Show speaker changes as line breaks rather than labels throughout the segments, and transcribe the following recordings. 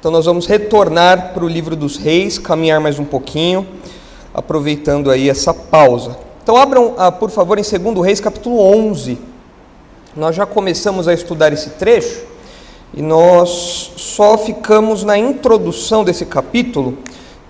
Então nós vamos retornar para o livro dos reis, caminhar mais um pouquinho, aproveitando aí essa pausa. Então abram, ah, por favor, em 2 Reis, capítulo 11. Nós já começamos a estudar esse trecho e nós só ficamos na introdução desse capítulo,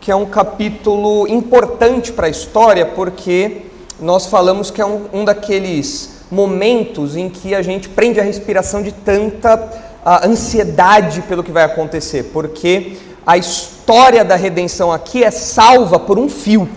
que é um capítulo importante para a história, porque nós falamos que é um, um daqueles momentos em que a gente prende a respiração de tanta a ansiedade pelo que vai acontecer, porque a história da redenção aqui é salva por um fio.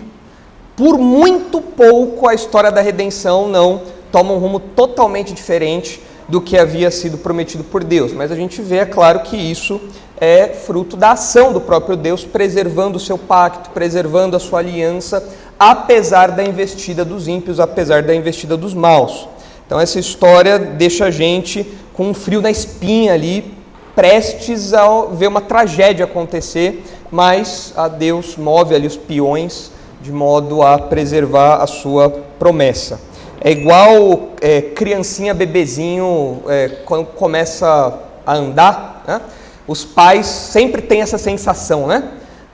Por muito pouco a história da redenção não toma um rumo totalmente diferente do que havia sido prometido por Deus. Mas a gente vê, é claro, que isso é fruto da ação do próprio Deus, preservando o seu pacto, preservando a sua aliança, apesar da investida dos ímpios, apesar da investida dos maus. Então essa história deixa a gente com um frio na espinha ali, prestes a ver uma tragédia acontecer, mas a Deus move ali os peões de modo a preservar a sua promessa. É igual é, criancinha, bebezinho, é, quando começa a andar, né? os pais sempre têm essa sensação, né?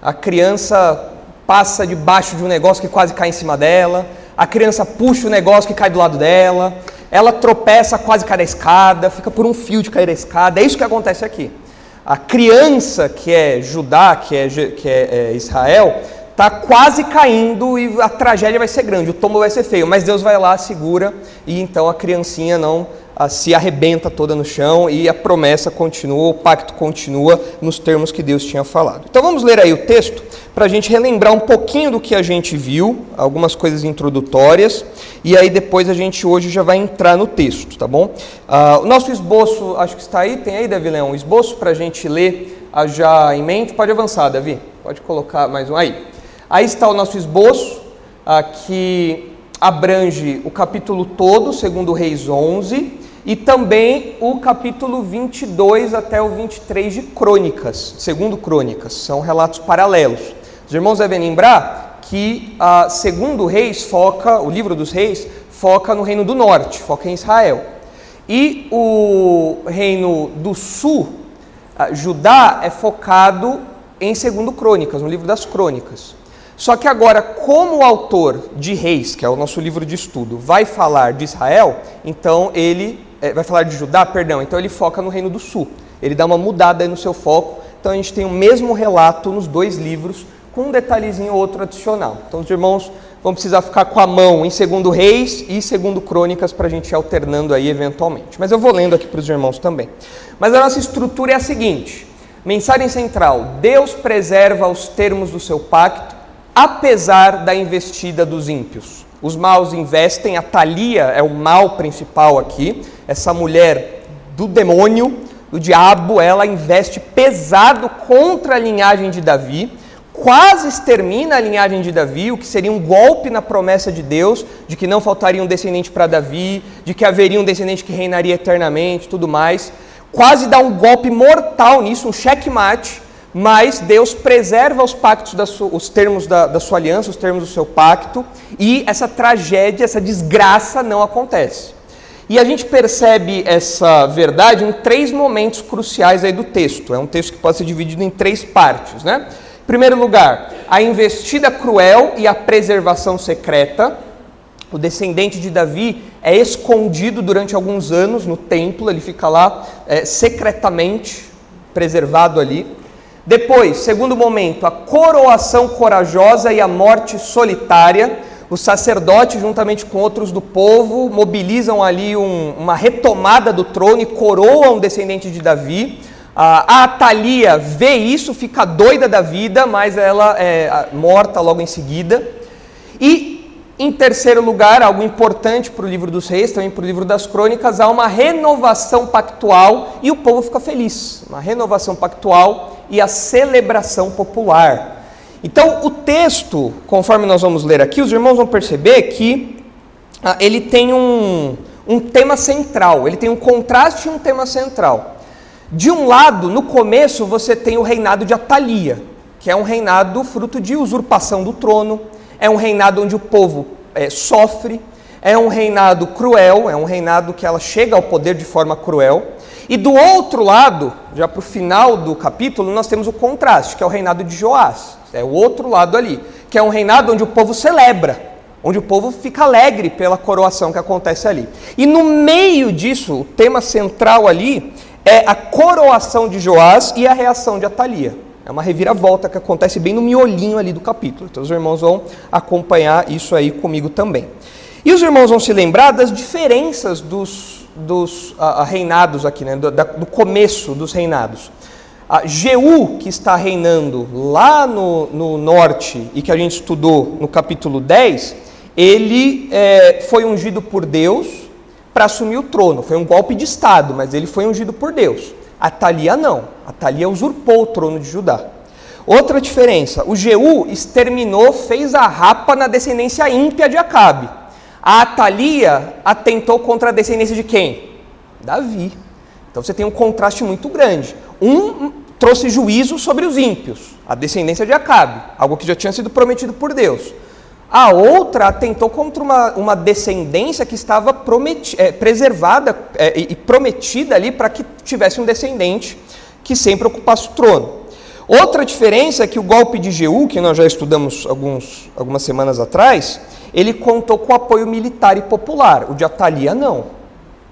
A criança passa debaixo de um negócio que quase cai em cima dela, a criança puxa o negócio que cai do lado dela, ela tropeça, quase cai da escada, fica por um fio de cair da escada. É isso que acontece aqui. A criança que é Judá, que é, que é, é Israel, está quase caindo e a tragédia vai ser grande, o tombo vai ser feio, mas Deus vai lá, segura e então a criancinha não se arrebenta toda no chão e a promessa continua, o pacto continua nos termos que Deus tinha falado. Então vamos ler aí o texto para a gente relembrar um pouquinho do que a gente viu, algumas coisas introdutórias, e aí depois a gente hoje já vai entrar no texto, tá bom? Uh, o nosso esboço, acho que está aí, tem aí, Davi Leão, um esboço para a gente ler uh, já em mente. Pode avançar, Davi, pode colocar mais um aí. Aí está o nosso esboço, uh, que abrange o capítulo todo, segundo Reis 11, e também o capítulo 22 até o 23 de Crônicas, segundo Crônicas, são relatos paralelos. Os irmãos devem lembrar que a segundo Reis foca, o livro dos Reis foca no reino do norte, foca em Israel. E o reino do sul, Judá, é focado em segundo Crônicas, no livro das Crônicas. Só que agora, como o autor de Reis, que é o nosso livro de estudo, vai falar de Israel, então ele é, vai falar de Judá, perdão, então ele foca no reino do sul. Ele dá uma mudada no seu foco. Então a gente tem o mesmo relato nos dois livros, com um detalhezinho ou outro adicional. Então os irmãos vão precisar ficar com a mão em segundo Reis e segundo Crônicas para a gente ir alternando aí eventualmente. Mas eu vou lendo aqui para os irmãos também. Mas a nossa estrutura é a seguinte: mensagem central: Deus preserva os termos do seu pacto, apesar da investida dos ímpios. Os maus investem, a Thalia é o mal principal aqui, essa mulher do demônio, do diabo, ela investe pesado contra a linhagem de Davi, quase extermina a linhagem de Davi, o que seria um golpe na promessa de Deus, de que não faltaria um descendente para Davi, de que haveria um descendente que reinaria eternamente, tudo mais. Quase dá um golpe mortal nisso, um checkmate mas Deus preserva os pactos, os termos da, da sua aliança, os termos do seu pacto, e essa tragédia, essa desgraça não acontece. E a gente percebe essa verdade em três momentos cruciais aí do texto. É um texto que pode ser dividido em três partes, né? Em primeiro lugar, a investida cruel e a preservação secreta. O descendente de Davi é escondido durante alguns anos no templo, ele fica lá é, secretamente preservado ali. Depois, segundo momento, a coroação corajosa e a morte solitária. Os sacerdotes, juntamente com outros do povo, mobilizam ali um, uma retomada do trono e coroam o descendente de Davi. A Atalia vê isso, fica doida da vida, mas ela é morta logo em seguida. E em terceiro lugar, algo importante para o livro dos reis, também para o livro das crônicas, há uma renovação pactual e o povo fica feliz. Uma renovação pactual e a celebração popular. Então, o texto, conforme nós vamos ler aqui, os irmãos vão perceber que ah, ele tem um, um tema central, ele tem um contraste e um tema central. De um lado, no começo, você tem o reinado de Atalia, que é um reinado fruto de usurpação do trono é um reinado onde o povo é, sofre, é um reinado cruel, é um reinado que ela chega ao poder de forma cruel. E do outro lado, já para o final do capítulo, nós temos o contraste, que é o reinado de Joás. É o outro lado ali, que é um reinado onde o povo celebra, onde o povo fica alegre pela coroação que acontece ali. E no meio disso, o tema central ali é a coroação de Joás e a reação de Atalia. É uma reviravolta que acontece bem no miolinho ali do capítulo. Então os irmãos vão acompanhar isso aí comigo também. E os irmãos vão se lembrar das diferenças dos, dos uh, reinados aqui, né? do, da, do começo dos reinados. A Jeú, que está reinando lá no, no, norte e que a gente estudou no capítulo 10, ele é, foi ungido por Deus para assumir o trono. Foi um golpe de Estado, mas ele foi ungido por Deus. A Thalia não. A Thalia usurpou o trono de Judá. Outra diferença: o Jeú exterminou, fez a rapa na descendência ímpia de Acabe. A Atalia atentou contra a descendência de quem? Davi. Então você tem um contraste muito grande. Um trouxe juízo sobre os ímpios, a descendência de Acabe, algo que já tinha sido prometido por Deus. A outra atentou contra uma, uma descendência que estava é, preservada é, e prometida ali para que tivesse um descendente que sempre ocupasse o trono. Outra diferença é que o golpe de Jeú, que nós já estudamos alguns, algumas semanas atrás, ele contou com apoio militar e popular. O de Atalia não.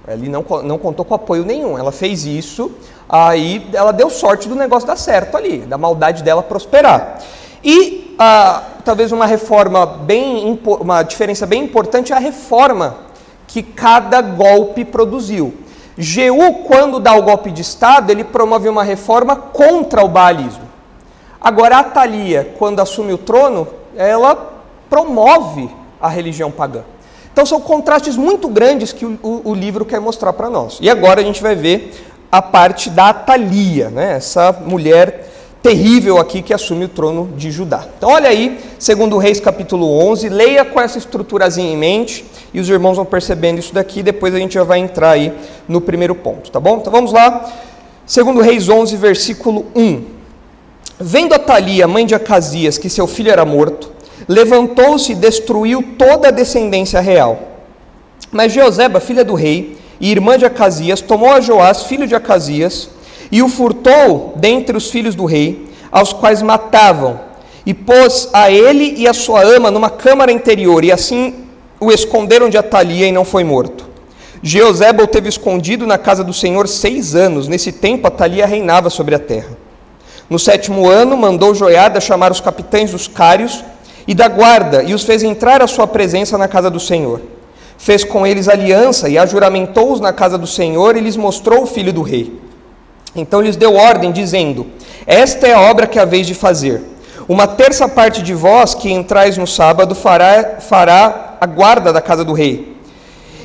Ele não, não contou com apoio nenhum. Ela fez isso, aí ela deu sorte do negócio dar certo ali, da maldade dela prosperar. E ah, talvez uma reforma bem, uma diferença bem importante é a reforma que cada golpe produziu. Jeú, quando dá o golpe de Estado, ele promove uma reforma contra o baalismo. Agora, a Thalia, quando assume o trono, ela promove a religião pagã. Então, são contrastes muito grandes que o, o, o livro quer mostrar para nós. E agora a gente vai ver a parte da Thalia, né? essa mulher terrível aqui que assume o trono de Judá. Então olha aí, segundo Reis capítulo 11, leia com essa estruturazinha em mente e os irmãos vão percebendo isso daqui, depois a gente já vai entrar aí no primeiro ponto, tá bom? Então vamos lá. Segundo Reis 11, versículo 1. Vendo a Thalia, mãe de Acasias, que seu filho era morto, levantou-se e destruiu toda a descendência real. Mas Jeoseba, filha do rei, e irmã de Acasias, tomou a Joás, filho de Acasias, e o furtou dentre os filhos do rei, aos quais matavam, e pôs a ele e a sua ama numa câmara interior, e assim o esconderam de Atalia e não foi morto. Jeozebel teve escondido na casa do Senhor seis anos. Nesse tempo, Atalia reinava sobre a terra. No sétimo ano, mandou Joiada chamar os capitães dos cários e da guarda e os fez entrar à sua presença na casa do Senhor. Fez com eles aliança e ajuramentou-os na casa do Senhor e lhes mostrou o filho do rei. Então lhes deu ordem, dizendo: Esta é a obra que haveis de fazer. Uma terça parte de vós que entrais no sábado fará, fará a guarda da casa do rei.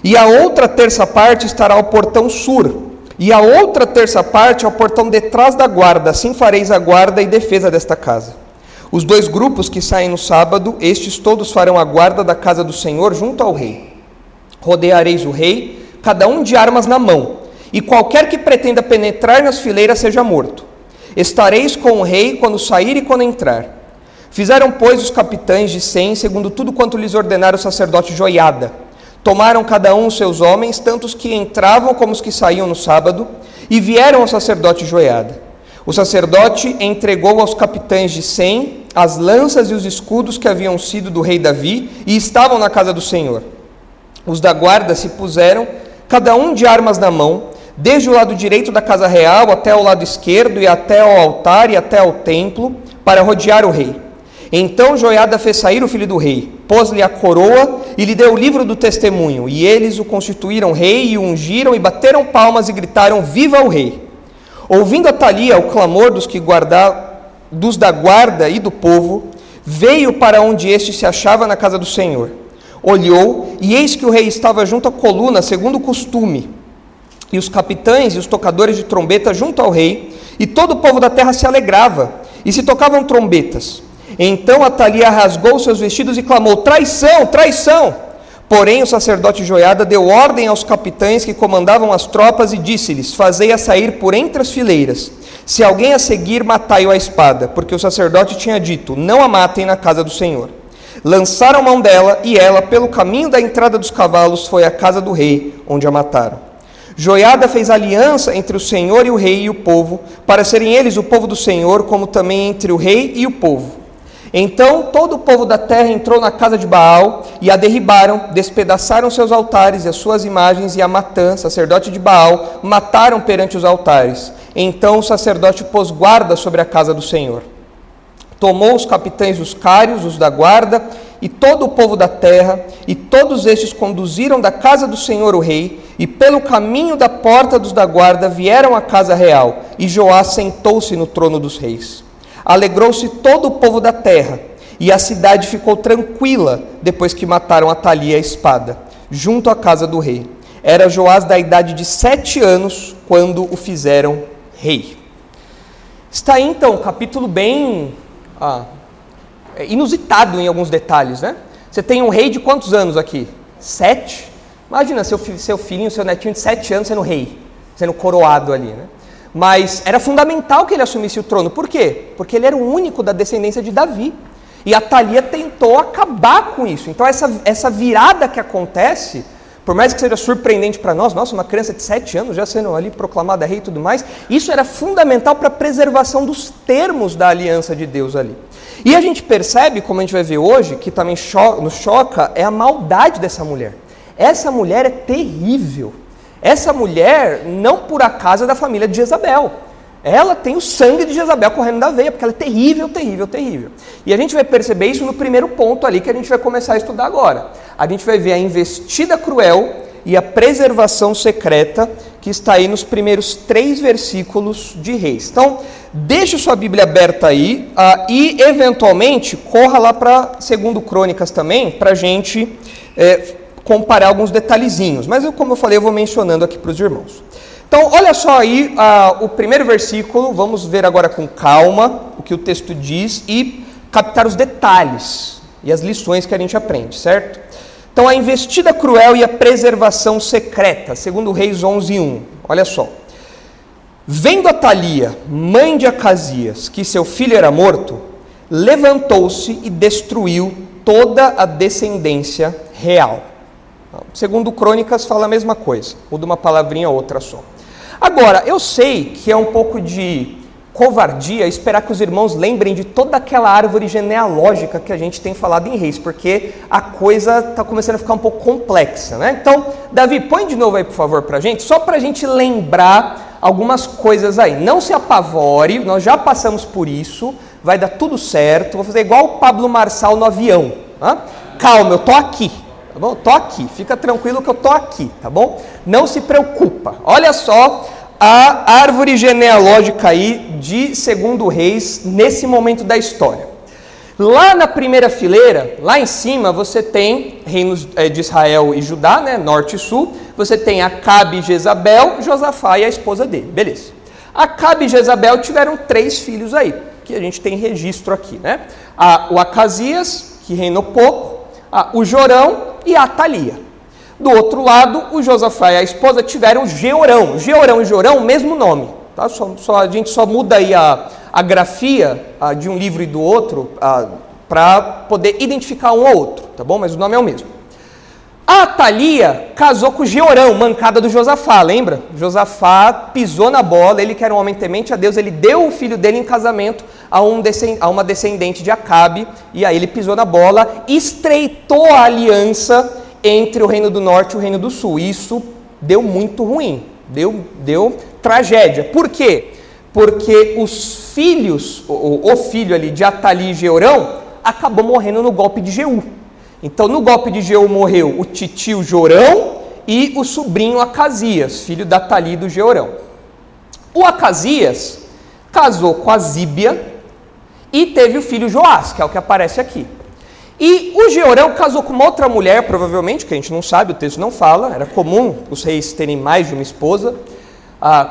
E a outra terça parte estará ao portão sul. E a outra terça parte ao portão detrás da guarda. Assim fareis a guarda e defesa desta casa. Os dois grupos que saem no sábado, estes todos farão a guarda da casa do Senhor junto ao rei. Rodeareis o rei, cada um de armas na mão e qualquer que pretenda penetrar nas fileiras seja morto. Estareis com o rei quando sair e quando entrar. Fizeram, pois, os capitães de cem, segundo tudo quanto lhes ordenara o sacerdote Joiada. Tomaram cada um os seus homens, tanto os que entravam como os que saíam no sábado, e vieram ao sacerdote Joiada. O sacerdote entregou aos capitães de cem as lanças e os escudos que haviam sido do rei Davi e estavam na casa do Senhor. Os da guarda se puseram, cada um de armas na mão, desde o lado direito da casa real até o lado esquerdo e até ao altar e até ao templo, para rodear o rei. Então Joiada fez sair o filho do rei, pôs-lhe a coroa e lhe deu o livro do testemunho. E eles o constituíram rei e o ungiram e bateram palmas e gritaram: Viva o rei! Ouvindo a Thalia o clamor dos que guarda, dos da guarda e do povo, veio para onde este se achava na casa do Senhor. Olhou, e eis que o rei estava junto à coluna, segundo o costume e os capitães e os tocadores de trombeta junto ao rei, e todo o povo da terra se alegrava, e se tocavam trombetas. Então Atalia rasgou seus vestidos e clamou: Traição, traição! Porém, o sacerdote Joiada deu ordem aos capitães que comandavam as tropas e disse-lhes: Fazei-a sair por entre as fileiras. Se alguém a seguir, matai-o à espada, porque o sacerdote tinha dito: Não a matem na casa do Senhor. Lançaram mão dela, e ela, pelo caminho da entrada dos cavalos, foi à casa do rei, onde a mataram. Joiada fez aliança entre o Senhor e o rei e o povo, para serem eles o povo do Senhor, como também entre o rei e o povo. Então todo o povo da terra entrou na casa de Baal e a derribaram, despedaçaram seus altares e as suas imagens, e a Matã, sacerdote de Baal, mataram perante os altares. Então o sacerdote pôs guarda sobre a casa do Senhor. Tomou os capitães dos cários, os da guarda, e todo o povo da terra, e todos estes conduziram da casa do Senhor o rei, e pelo caminho da porta dos da guarda vieram à casa real, e Joás sentou-se no trono dos reis. Alegrou-se todo o povo da terra, e a cidade ficou tranquila depois que mataram Atalia a espada, junto à casa do rei. Era Joás da idade de sete anos quando o fizeram rei. Está aí então, capítulo bem ah, inusitado em alguns detalhes, né? Você tem um rei de quantos anos aqui? Sete? Imagina seu, seu filhinho, seu netinho de sete anos sendo rei, sendo coroado ali, né? Mas era fundamental que ele assumisse o trono. Por quê? Porque ele era o único da descendência de Davi. E a Thalia tentou acabar com isso. Então, essa, essa virada que acontece, por mais que seja surpreendente para nós, nossa, uma criança de 7 anos já sendo ali proclamada rei e tudo mais, isso era fundamental para a preservação dos termos da aliança de Deus ali. E a gente percebe, como a gente vai ver hoje, que também cho nos choca, é a maldade dessa mulher. Essa mulher é terrível. Essa mulher, não por acaso, é da família de Jezabel. Ela tem o sangue de Jezabel correndo da veia, porque ela é terrível, terrível, terrível. E a gente vai perceber isso no primeiro ponto ali que a gente vai começar a estudar agora. A gente vai ver a investida cruel e a preservação secreta que está aí nos primeiros três versículos de Reis. Então, deixe sua Bíblia aberta aí uh, e, eventualmente, corra lá para segundo Crônicas também, para a gente é, comparar alguns detalhezinhos. Mas, eu, como eu falei, eu vou mencionando aqui para os irmãos. Então, olha só aí uh, o primeiro versículo, vamos ver agora com calma o que o texto diz e captar os detalhes e as lições que a gente aprende, certo? Então, a investida cruel e a preservação secreta, segundo Reis 11:1. Olha só. Vendo a Thalia, mãe de Acasias, que seu filho era morto, levantou-se e destruiu toda a descendência real. Segundo Crônicas fala a mesma coisa, muda uma palavrinha ou outra só. Agora, eu sei que é um pouco de covardia esperar que os irmãos lembrem de toda aquela árvore genealógica que a gente tem falado em Reis, porque a coisa está começando a ficar um pouco complexa, né? Então, Davi, põe de novo aí, por favor, para a gente, só para a gente lembrar algumas coisas aí. Não se apavore, nós já passamos por isso, vai dar tudo certo. Vou fazer igual o Pablo Marçal no avião. Hein? Calma, eu tô aqui, tá bom? Tô aqui, fica tranquilo que eu tô aqui, tá bom? Não se preocupa. Olha só a árvore genealógica aí de segundo reis nesse momento da história. Lá na primeira fileira, lá em cima, você tem reinos eh, de Israel e Judá, né, norte e sul. Você tem Acabe e Jezabel, Josafá e a esposa dele. Beleza. Acabe e Jezabel tiveram três filhos aí, que a gente tem registro aqui, né? o Acasias, que reinou pouco, o Jorão e a Atalia. Do outro lado, o Josafá e a esposa tiveram Georão. Georão e Jorão, mesmo nome. Tá? Só, só, a gente só muda aí a, a grafia a, de um livro e do outro para poder identificar um ou outro, tá bom? Mas o nome é o mesmo. A Thalia casou com Georão, mancada do Josafá, lembra? Josafá pisou na bola, ele que era um homem temente a Deus, ele deu o filho dele em casamento a, um a uma descendente de Acabe, e aí ele pisou na bola, estreitou a aliança entre o Reino do Norte e o Reino do Sul. Isso deu muito ruim, deu, deu tragédia. Por quê? Porque os filhos, o, o filho ali de Atali e Georão, acabou morrendo no golpe de Jeú. Então, no golpe de Jeú morreu o titio Jorão e o sobrinho Acasias, filho da Atali e do Georão. O Acasias casou com a Zíbia e teve o filho Joás, que é o que aparece aqui. E o Georão casou com uma outra mulher, provavelmente, que a gente não sabe, o texto não fala, era comum os reis terem mais de uma esposa,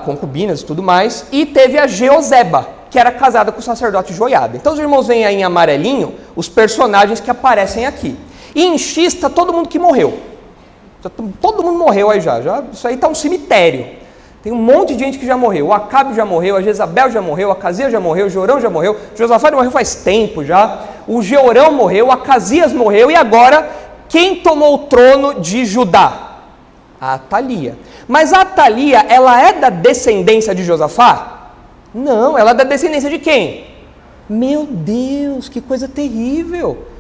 concubinas e tudo mais, e teve a Geozeba, que era casada com o sacerdote Joiada. Então os irmãos veem aí em amarelinho os personagens que aparecem aqui. E em X está todo mundo que morreu. Todo mundo morreu aí já. já isso aí está um cemitério. Tem um monte de gente que já morreu. O Acabe já morreu, a Jezabel já morreu, a Casia já morreu, o Jorão já morreu, Josafá morreu faz tempo já. O Georão morreu, o Acasias morreu e agora quem tomou o trono de Judá? A Atalia. Mas a Atalia, ela é da descendência de Josafá? Não, ela é da descendência de quem? Meu Deus, que coisa terrível!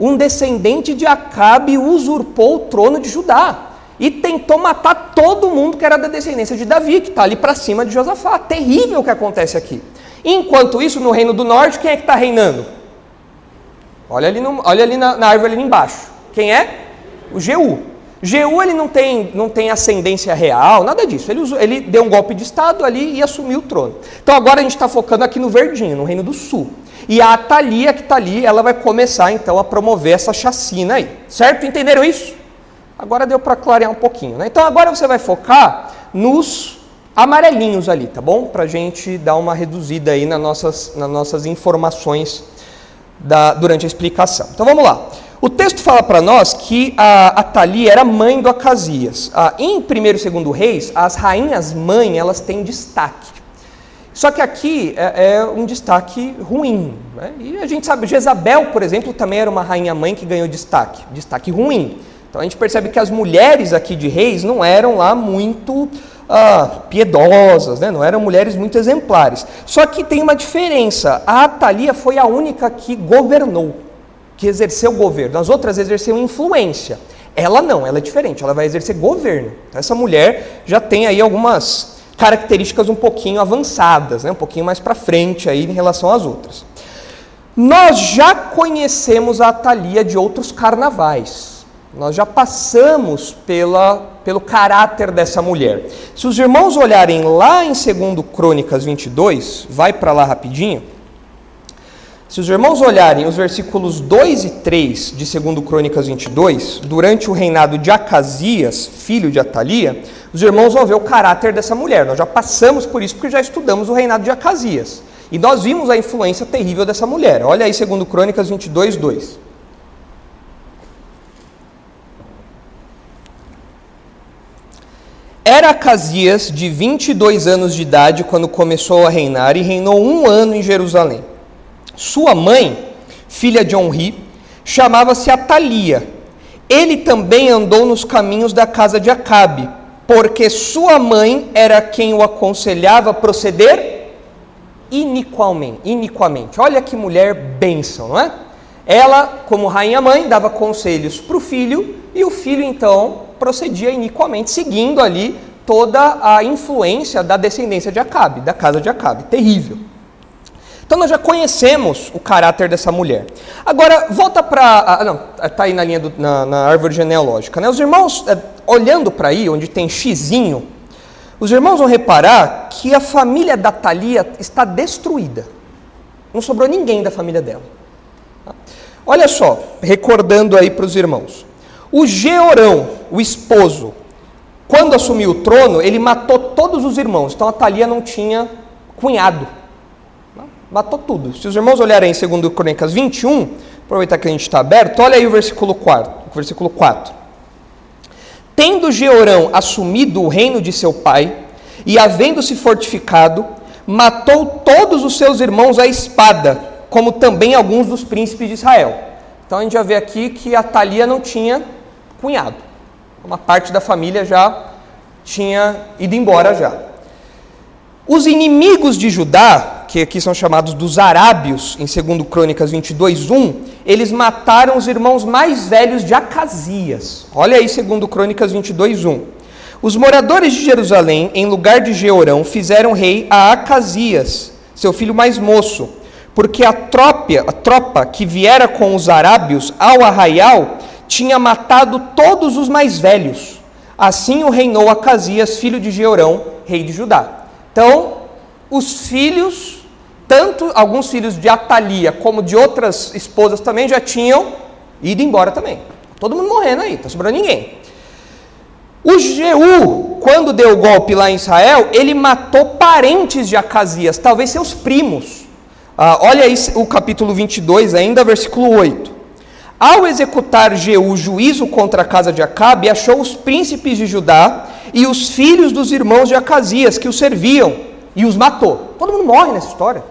Um descendente de Acabe usurpou o trono de Judá e tentou matar todo mundo que era da descendência de Davi, que está ali para cima de Josafá. Terrível o que acontece aqui. Enquanto isso, no reino do norte, quem é que está reinando? Olha ali, no, olha ali na, na, árvore ali embaixo. Quem é? O Jeú. Jeú ele não tem, não tem ascendência real, nada disso. Ele, usou, ele deu um golpe de Estado ali e assumiu o trono. Então agora a gente está focando aqui no verdinho, no reino do sul. E a Atalia que está ali, ela vai começar então a promover essa chacina aí. Certo? Entenderam isso? Agora deu para clarear um pouquinho. Né? Então agora você vai focar nos amarelinhos ali, tá bom? Para a gente dar uma reduzida aí nas nossas, nas nossas informações da, durante a explicação. Então vamos lá. O texto fala para nós que a Atalia era mãe do Acasias. Ah, em 1 e 2 Reis, as rainhas mãe elas têm destaque. Só que aqui é, é um destaque ruim. Né? E a gente sabe, Jezabel, por exemplo, também era uma rainha mãe que ganhou destaque. Destaque ruim. Então a gente percebe que as mulheres aqui de reis não eram lá muito ah, piedosas, né? não eram mulheres muito exemplares. Só que tem uma diferença: a Atalia foi a única que governou, que exerceu governo. As outras exerceram influência. Ela não, ela é diferente, ela vai exercer governo. Então, essa mulher já tem aí algumas características um pouquinho avançadas, né? um pouquinho mais para frente aí em relação às outras. Nós já conhecemos a Atalia de outros carnavais. Nós já passamos pela, pelo caráter dessa mulher. Se os irmãos olharem lá em 2 Crônicas 22, vai para lá rapidinho. Se os irmãos olharem os versículos 2 e 3 de 2 Crônicas 22, durante o reinado de Acasias, filho de Atalia, os irmãos vão ver o caráter dessa mulher. Nós já passamos por isso porque já estudamos o reinado de Acasias. E nós vimos a influência terrível dessa mulher. Olha aí 2 Crônicas 22, 2. Era Acasias de 22 anos de idade quando começou a reinar e reinou um ano em Jerusalém. Sua mãe, filha de Onri, chamava-se Atalia. Ele também andou nos caminhos da casa de Acabe, porque sua mãe era quem o aconselhava a proceder iniquamente. iniquamente. Olha que mulher bênção, não é? Ela, como rainha mãe, dava conselhos para o filho e o filho então procedia iniquamente, seguindo ali toda a influência da descendência de Acabe, da casa de Acabe. Terrível. Então nós já conhecemos o caráter dessa mulher. Agora, volta para. Ah, não, está aí na linha do, na, na, árvore genealógica. Né? Os irmãos, é, olhando para aí, onde tem xizinho, os irmãos vão reparar que a família da Thalia está destruída. Não sobrou ninguém da família dela. Olha só, recordando aí para os irmãos. O Georão, o esposo, quando assumiu o trono, ele matou todos os irmãos. Então a Thalia não tinha cunhado. Matou tudo. Se os irmãos olharem em 2 Crônicas 21, aproveitar que a gente está aberto, olha aí o versículo 4. Versículo 4. Tendo Georão assumido o reino de seu pai, e havendo-se fortificado, matou todos os seus irmãos à espada, como também alguns dos príncipes de Israel. Então a gente já vê aqui que a Thalia não tinha cunhado. Uma parte da família já tinha ido embora já. Os inimigos de Judá, que aqui são chamados dos arábios, em 2 Crônicas 22, 1, eles mataram os irmãos mais velhos de Acasias. Olha aí 2 Crônicas 22, 1. Os moradores de Jerusalém, em lugar de Jeorão, fizeram rei a Acasias, seu filho mais moço, porque a tropa, a tropa que viera com os arábios ao arraial tinha matado todos os mais velhos. Assim o reinou Acasias, filho de Jeorão, rei de Judá. Então, os filhos, tanto alguns filhos de Atalia como de outras esposas também já tinham ido embora também. Todo mundo morrendo aí, está sobrando ninguém. O Jeú, quando deu o golpe lá em Israel, ele matou parentes de Acasias, talvez seus primos. Ah, olha aí o capítulo 22, ainda, versículo 8. Ao executar Jeú juízo contra a casa de Acabe, achou os príncipes de Judá e os filhos dos irmãos de Acasias que o serviam e os matou. Todo mundo morre nessa história.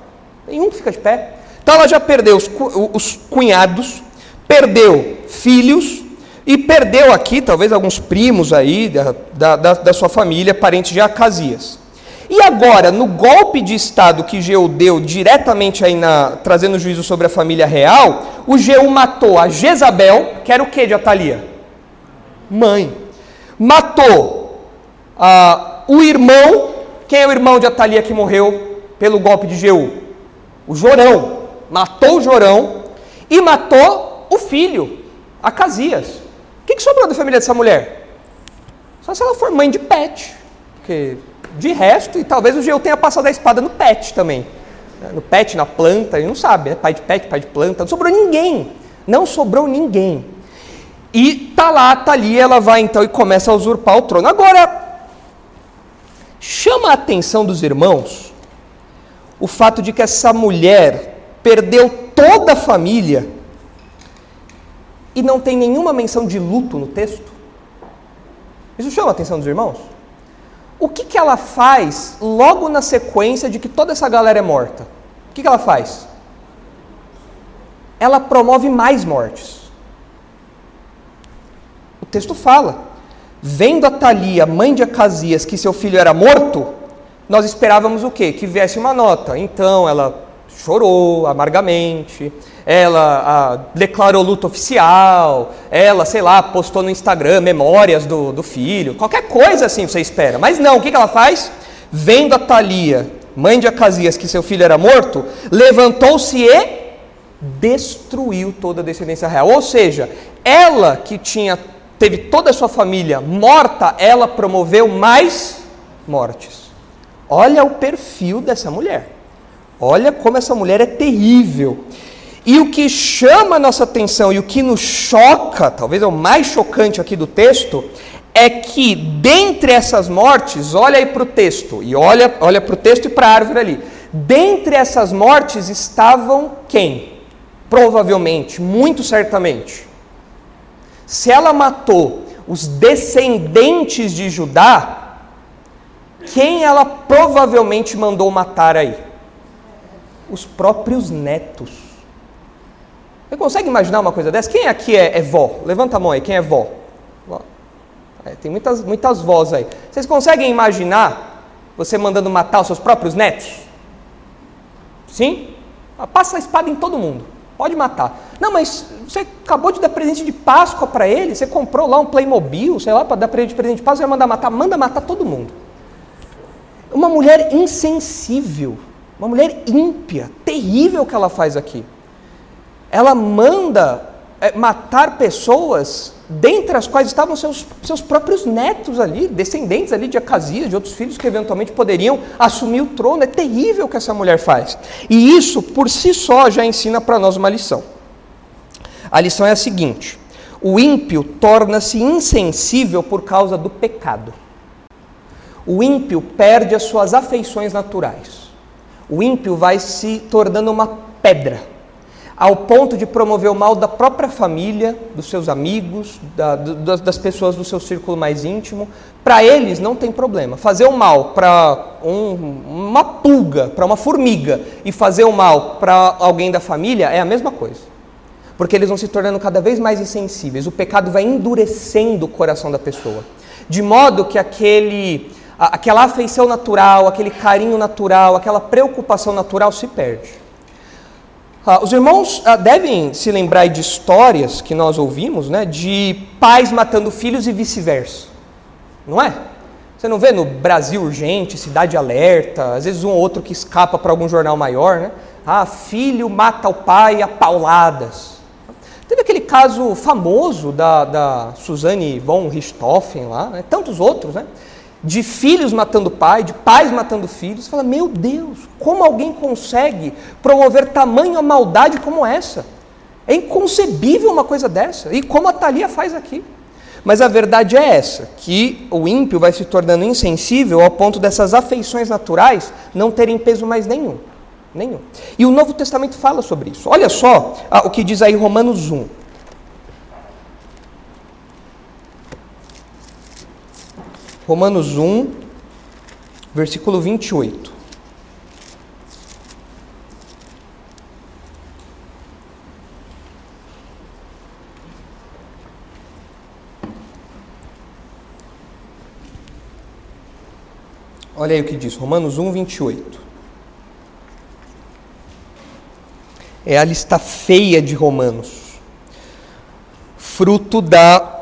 Nenhum fica de pé. Então ela já perdeu os, os cunhados, perdeu filhos, e perdeu aqui, talvez, alguns primos aí da, da, da sua família, parentes de Acasias. E agora, no golpe de Estado que Jeú deu diretamente aí na, trazendo juízo sobre a família real, o Jeú matou a Jezabel, que era o que de Atalia? Mãe. Matou ah, o irmão, quem é o irmão de Atalia que morreu pelo golpe de Jeú? O Jorão. Matou o Jorão e matou o filho, Acasias. O que, que sobrou da família dessa mulher? Só se ela for mãe de pet. Porque de resto, e talvez o Geu tenha passado a espada no pet também. No pet, na planta, ele não sabe, né? Pai de pet, pai de planta. Não sobrou ninguém. Não sobrou ninguém. E tá lá, tá ali, ela vai então e começa a usurpar o trono. Agora, chama a atenção dos irmãos o fato de que essa mulher perdeu toda a família e não tem nenhuma menção de luto no texto. Isso chama a atenção dos irmãos? O que, que ela faz logo na sequência de que toda essa galera é morta? O que, que ela faz? Ela promove mais mortes. O texto fala: vendo a Thalia, mãe de Acasias, que seu filho era morto, nós esperávamos o quê? Que viesse uma nota. Então ela chorou amargamente, ela a, declarou luto oficial, ela, sei lá, postou no Instagram memórias do, do filho, qualquer coisa assim você espera. Mas não, o que, que ela faz? Vendo a Thalia, mãe de Acasias, que seu filho era morto, levantou-se e destruiu toda a descendência real. Ou seja, ela que tinha teve toda a sua família morta, ela promoveu mais mortes. Olha o perfil dessa mulher. Olha como essa mulher é terrível. E o que chama a nossa atenção e o que nos choca, talvez é o mais chocante aqui do texto, é que dentre essas mortes, olha aí para o texto, e olha, olha para o texto e para a árvore ali. Dentre essas mortes estavam quem? Provavelmente, muito certamente. Se ela matou os descendentes de Judá, quem ela provavelmente mandou matar aí? Os próprios netos. Você consegue imaginar uma coisa dessa? Quem aqui é, é vó? Levanta a mão aí, quem é vó? É, tem muitas, muitas vós aí. Vocês conseguem imaginar você mandando matar os seus próprios netos? Sim? Ah, passa a espada em todo mundo. Pode matar. Não, mas você acabou de dar presente de Páscoa para ele, você comprou lá um Playmobil, sei lá, para dar presente de presente de Páscoa, você vai mandar matar. Manda matar todo mundo. Uma mulher insensível, uma mulher ímpia, terrível que ela faz aqui ela manda é, matar pessoas, dentre as quais estavam seus, seus próprios netos ali, descendentes ali de Acasias, de outros filhos que eventualmente poderiam assumir o trono. É terrível o que essa mulher faz. E isso, por si só, já ensina para nós uma lição. A lição é a seguinte: o ímpio torna-se insensível por causa do pecado. O ímpio perde as suas afeições naturais. O ímpio vai se tornando uma pedra ao ponto de promover o mal da própria família, dos seus amigos, da, das pessoas do seu círculo mais íntimo. Para eles não tem problema. Fazer o mal para um, uma pulga, para uma formiga, e fazer o mal para alguém da família é a mesma coisa. Porque eles vão se tornando cada vez mais insensíveis. O pecado vai endurecendo o coração da pessoa. De modo que aquele, aquela afeição natural, aquele carinho natural, aquela preocupação natural se perde. Ah, os irmãos ah, devem se lembrar de histórias que nós ouvimos, né, de pais matando filhos e vice-versa. Não é? Você não vê no Brasil Urgente, Cidade Alerta, às vezes um ou outro que escapa para algum jornal maior, né? Ah, filho mata o pai a pauladas. Teve aquele caso famoso da, da Suzane von Richthofen lá, né? tantos outros, né? De filhos matando pai, de pais matando filhos. Você fala, meu Deus, como alguém consegue promover tamanha maldade como essa? É inconcebível uma coisa dessa. E como a Thalia faz aqui. Mas a verdade é essa, que o ímpio vai se tornando insensível ao ponto dessas afeições naturais não terem peso mais nenhum. Nenhum. E o Novo Testamento fala sobre isso. Olha só ah, o que diz aí Romanos 1. Romanos 1, versículo 28. Olha aí o que diz, Romanos 1, 28. É a lista feia de Romanos. Fruto da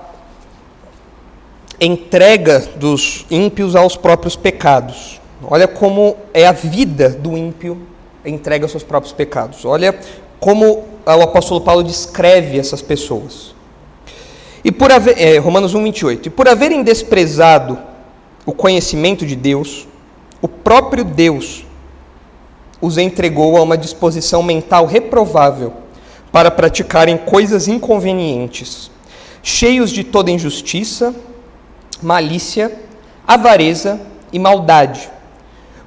entrega dos ímpios aos próprios pecados. Olha como é a vida do ímpio entrega aos seus próprios pecados. Olha como o apóstolo Paulo descreve essas pessoas. E por haver, é, Romanos 1, 28. E por haverem desprezado o conhecimento de Deus, o próprio Deus os entregou a uma disposição mental reprovável para praticarem coisas inconvenientes, cheios de toda injustiça, malícia, avareza e maldade,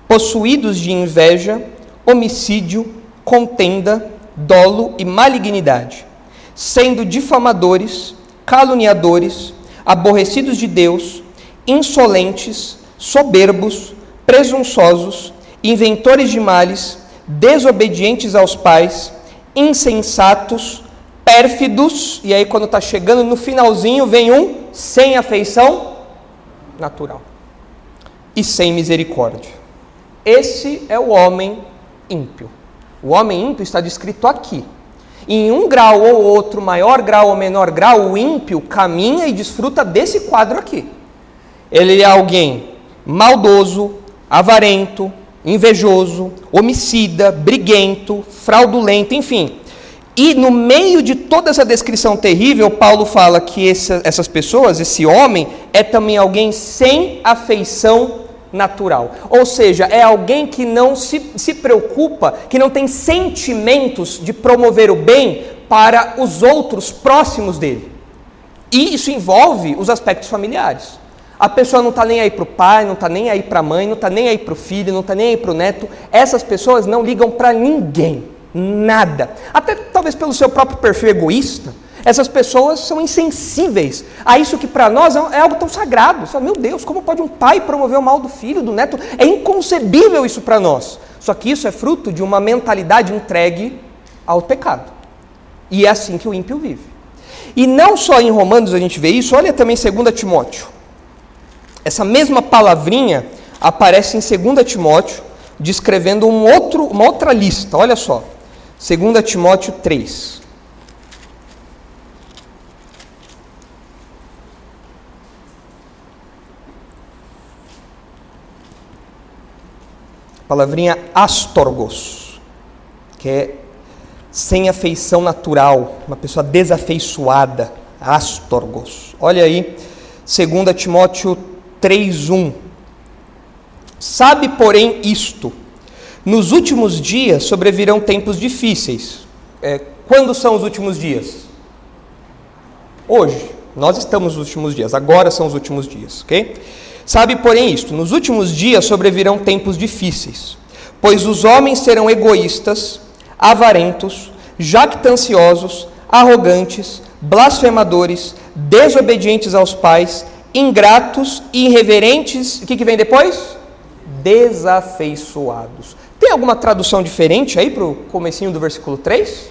possuídos de inveja, homicídio, contenda, dolo e malignidade, sendo difamadores, caluniadores, aborrecidos de Deus, insolentes, soberbos, presunçosos, inventores de males, desobedientes aos pais, insensatos, pérfidos, e aí quando está chegando no finalzinho vem um sem afeição natural e sem misericórdia. Esse é o homem ímpio. O homem ímpio está descrito aqui. Em um grau ou outro, maior grau ou menor grau, o ímpio caminha e desfruta desse quadro aqui. Ele é alguém maldoso, avarento, invejoso, homicida, briguento, fraudulento, enfim. E no meio de toda essa descrição terrível, Paulo fala que essa, essas pessoas, esse homem, é também alguém sem afeição natural. Ou seja, é alguém que não se, se preocupa, que não tem sentimentos de promover o bem para os outros próximos dele. E isso envolve os aspectos familiares. A pessoa não está nem aí para o pai, não está nem aí para a mãe, não está nem aí para o filho, não está nem aí para o neto. Essas pessoas não ligam para ninguém, nada. Até talvez pelo seu próprio perfil egoísta essas pessoas são insensíveis a isso que para nós é, é algo tão sagrado. Fala, meu Deus, como pode um pai promover o mal do filho, do neto? É inconcebível isso para nós. Só que isso é fruto de uma mentalidade entregue ao pecado. E é assim que o ímpio vive. E não só em Romanos a gente vê isso, olha também 2 Timóteo. Essa mesma palavrinha aparece em 2 Timóteo, descrevendo um outro, uma outra lista. Olha só. 2 Timóteo 3. palavrinha astorgos, que é sem afeição natural, uma pessoa desafeiçoada, astorgos. Olha aí, 2 Timóteo 3:1. Sabe, porém, isto: nos últimos dias sobrevirão tempos difíceis. É, quando são os últimos dias? Hoje. Nós estamos nos últimos dias, agora são os últimos dias, ok? Sabe, porém, isto: nos últimos dias sobrevirão tempos difíceis, pois os homens serão egoístas, avarentos, jactanciosos, arrogantes, blasfemadores, desobedientes aos pais, ingratos, irreverentes. O que, que vem depois? Desafeiçoados. Tem alguma tradução diferente aí para o comecinho do versículo 3?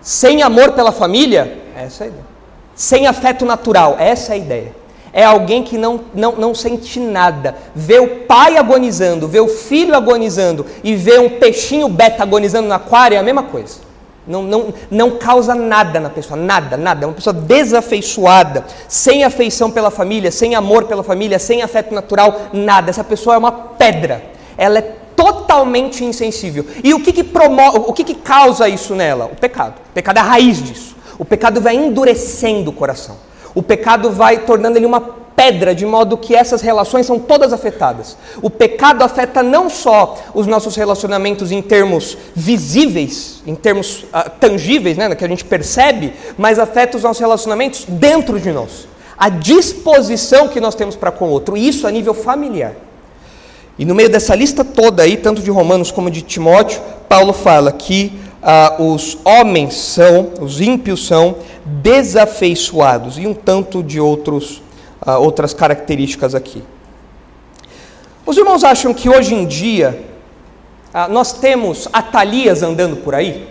Sem amor pela família? Essa é a ideia. Sem afeto natural? Essa é a ideia é alguém que não, não, não sente nada. Vê o pai agonizando, vê o filho agonizando e vê um peixinho beta agonizando no aquário, é a mesma coisa. Não, não, não causa nada na pessoa, nada, nada. É uma pessoa desafeiçoada, sem afeição pela família, sem amor pela família, sem afeto natural, nada. Essa pessoa é uma pedra. Ela é totalmente insensível. E o que, que promove, o que, que causa isso nela? O pecado. O pecado é a raiz disso. O pecado vai endurecendo o coração. O pecado vai tornando ele uma pedra, de modo que essas relações são todas afetadas. O pecado afeta não só os nossos relacionamentos em termos visíveis, em termos uh, tangíveis, né, que a gente percebe, mas afeta os nossos relacionamentos dentro de nós. A disposição que nós temos para com o outro, e isso a nível familiar. E no meio dessa lista toda aí, tanto de Romanos como de Timóteo, Paulo fala que ah, os homens são, os ímpios são desafeiçoados e um tanto de outros, ah, outras características aqui. Os irmãos acham que hoje em dia ah, nós temos atalias andando por aí?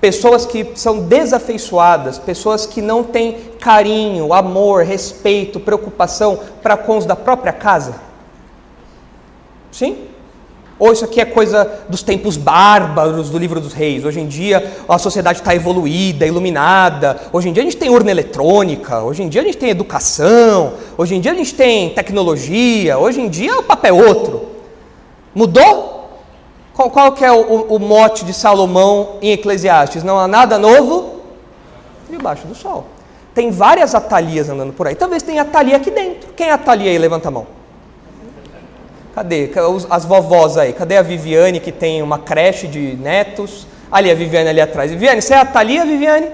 Pessoas que são desafeiçoadas, pessoas que não têm carinho, amor, respeito, preocupação para com os da própria casa? Sim? Ou isso aqui é coisa dos tempos bárbaros do livro dos reis? Hoje em dia a sociedade está evoluída, iluminada. Hoje em dia a gente tem urna eletrônica. Hoje em dia a gente tem educação. Hoje em dia a gente tem tecnologia. Hoje em dia o papel é outro. Mudou? Qual, qual que é o, o mote de Salomão em Eclesiastes? Não há nada novo debaixo do sol. Tem várias atalias andando por aí. Talvez tenha atalia aqui dentro. Quem é atalia aí? Levanta a mão. Cadê? As vovós aí. Cadê a Viviane que tem uma creche de netos? Ali, a Viviane ali atrás. Viviane, você é a Thalia, Viviane?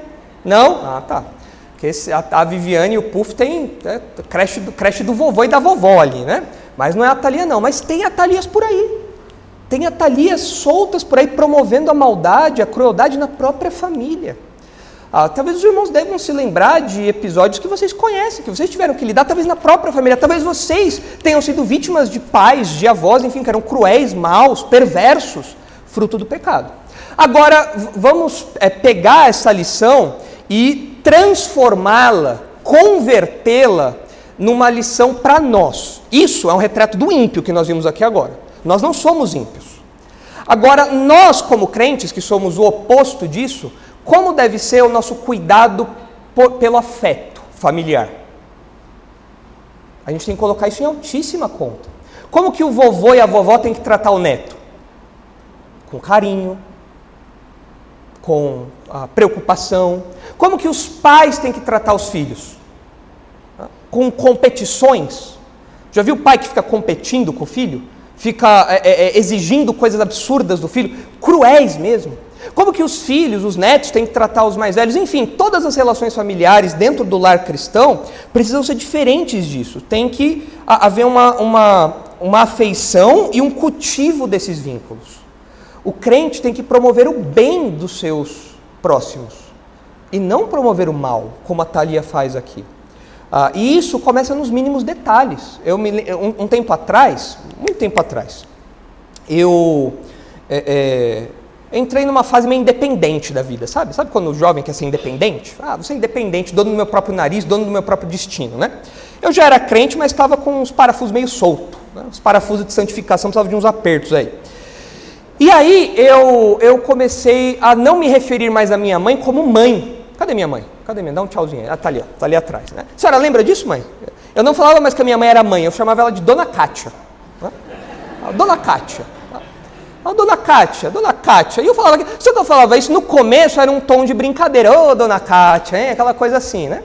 Não? Ah, tá. Porque esse, a, a, Viviane e o Puff tem é, creche, do, creche do vovô e da vovó ali, né? Mas não é a Thalia não. Mas tem Atalias por aí. Tem Atalias soltas por aí promovendo a maldade, a crueldade na própria família. Ah, talvez os irmãos devam se lembrar de episódios que vocês conhecem, que vocês tiveram que lidar, talvez na própria família. Talvez vocês tenham sido vítimas de pais, de avós, enfim, que eram cruéis, maus, perversos, fruto do pecado. Agora, vamos é, pegar essa lição e transformá-la, convertê-la numa lição para nós. Isso é um retrato do ímpio que nós vimos aqui agora. Nós não somos ímpios. Agora, nós, como crentes, que somos o oposto disso, como deve ser o nosso cuidado por, pelo afeto familiar? A gente tem que colocar isso em altíssima conta. Como que o vovô e a vovó têm que tratar o neto? Com carinho, com preocupação. Como que os pais têm que tratar os filhos? Com competições. Já viu o pai que fica competindo com o filho? Fica é, é exigindo coisas absurdas do filho? Cruéis mesmo. Como que os filhos, os netos têm que tratar os mais velhos? Enfim, todas as relações familiares dentro do lar cristão precisam ser diferentes disso. Tem que haver uma, uma, uma afeição e um cultivo desses vínculos. O crente tem que promover o bem dos seus próximos e não promover o mal, como a Thalia faz aqui. Ah, e isso começa nos mínimos detalhes. Eu me, um, um tempo atrás, muito tempo atrás, eu é, é, entrei numa fase meio independente da vida, sabe? Sabe quando o jovem quer ser independente? Ah, vou ser independente, dono do meu próprio nariz, dono do meu próprio destino, né? Eu já era crente, mas estava com os parafusos meio soltos. Né? Os parafusos de santificação precisavam de uns apertos aí. E aí eu, eu comecei a não me referir mais à minha mãe como mãe. Cadê minha mãe? Cadê minha? Dá um tchauzinho. Ela está ali, está ali atrás. Né? A senhora lembra disso, mãe? Eu não falava mais que a minha mãe era mãe, eu chamava ela de Dona Cátia. Né? Dona Cátia. A dona Cátia, dona Cátia. E eu falava, só que eu falava isso no começo era um tom de brincadeira, ô oh, dona Cátia, hein? aquela coisa assim, né?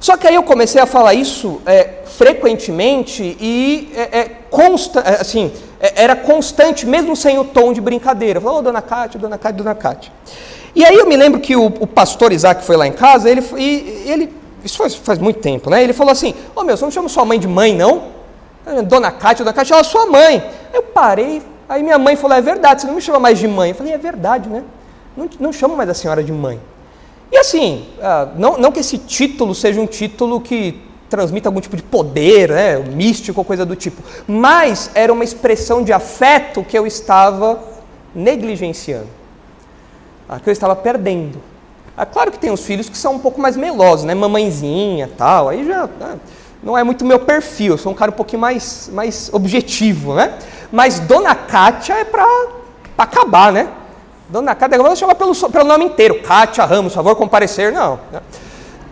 Só que aí eu comecei a falar isso é, frequentemente e é, é, consta, é, assim, é, era constante, mesmo sem o tom de brincadeira. Ô oh, dona Cátia, dona Cátia, dona Cátia. E aí eu me lembro que o, o pastor Isaac foi lá em casa, ele, e, ele isso faz, faz muito tempo, né? Ele falou assim, ô oh, meu, você não chama sua mãe de mãe, não? Dona Cátia, dona Cátia, ela é sua mãe. Eu parei, Aí minha mãe falou: É verdade, você não me chama mais de mãe. Eu falei: É verdade, né? Não, não chamo mais a senhora de mãe. E assim, ah, não, não que esse título seja um título que transmita algum tipo de poder, né, místico ou coisa do tipo, mas era uma expressão de afeto que eu estava negligenciando, que eu estava perdendo. Ah, claro que tem os filhos que são um pouco mais melosos, né, mamãezinha tal, aí já né, não é muito meu perfil, eu sou um cara um pouquinho mais, mais objetivo, né? Mas Dona Cátia é para acabar, né? Dona Cátia, vamos chamar pelo, pelo nome inteiro. Cátia Ramos, favor comparecer. Não. Né?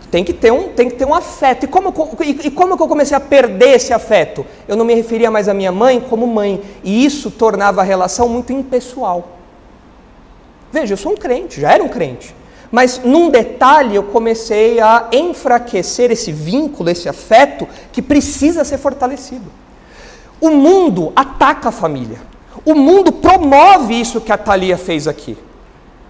Tem que ter um, tem que ter um afeto. E como, e, e como que eu comecei a perder esse afeto? Eu não me referia mais à minha mãe como mãe. E isso tornava a relação muito impessoal. Veja, eu sou um crente, já era um crente. Mas num detalhe eu comecei a enfraquecer esse vínculo, esse afeto que precisa ser fortalecido. O mundo ataca a família. O mundo promove isso que a Thalia fez aqui.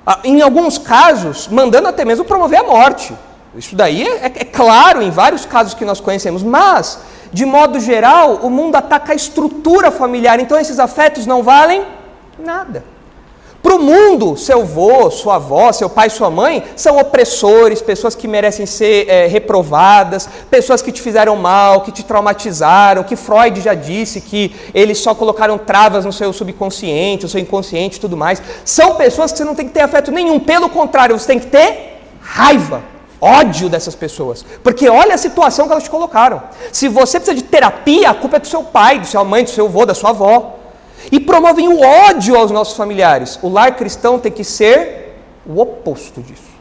Ah, em alguns casos, mandando até mesmo promover a morte. Isso daí é, é, é claro em vários casos que nós conhecemos, mas, de modo geral, o mundo ataca a estrutura familiar, então esses afetos não valem nada. Para o mundo, seu avô, sua avó, seu pai, sua mãe são opressores, pessoas que merecem ser é, reprovadas, pessoas que te fizeram mal, que te traumatizaram, que Freud já disse que eles só colocaram travas no seu subconsciente, no seu inconsciente e tudo mais. São pessoas que você não tem que ter afeto nenhum, pelo contrário, você tem que ter raiva, ódio dessas pessoas. Porque olha a situação que elas te colocaram. Se você precisa de terapia, a culpa é do seu pai, da sua mãe, do seu avô, da sua avó. E promovem o ódio aos nossos familiares. O lar cristão tem que ser o oposto disso.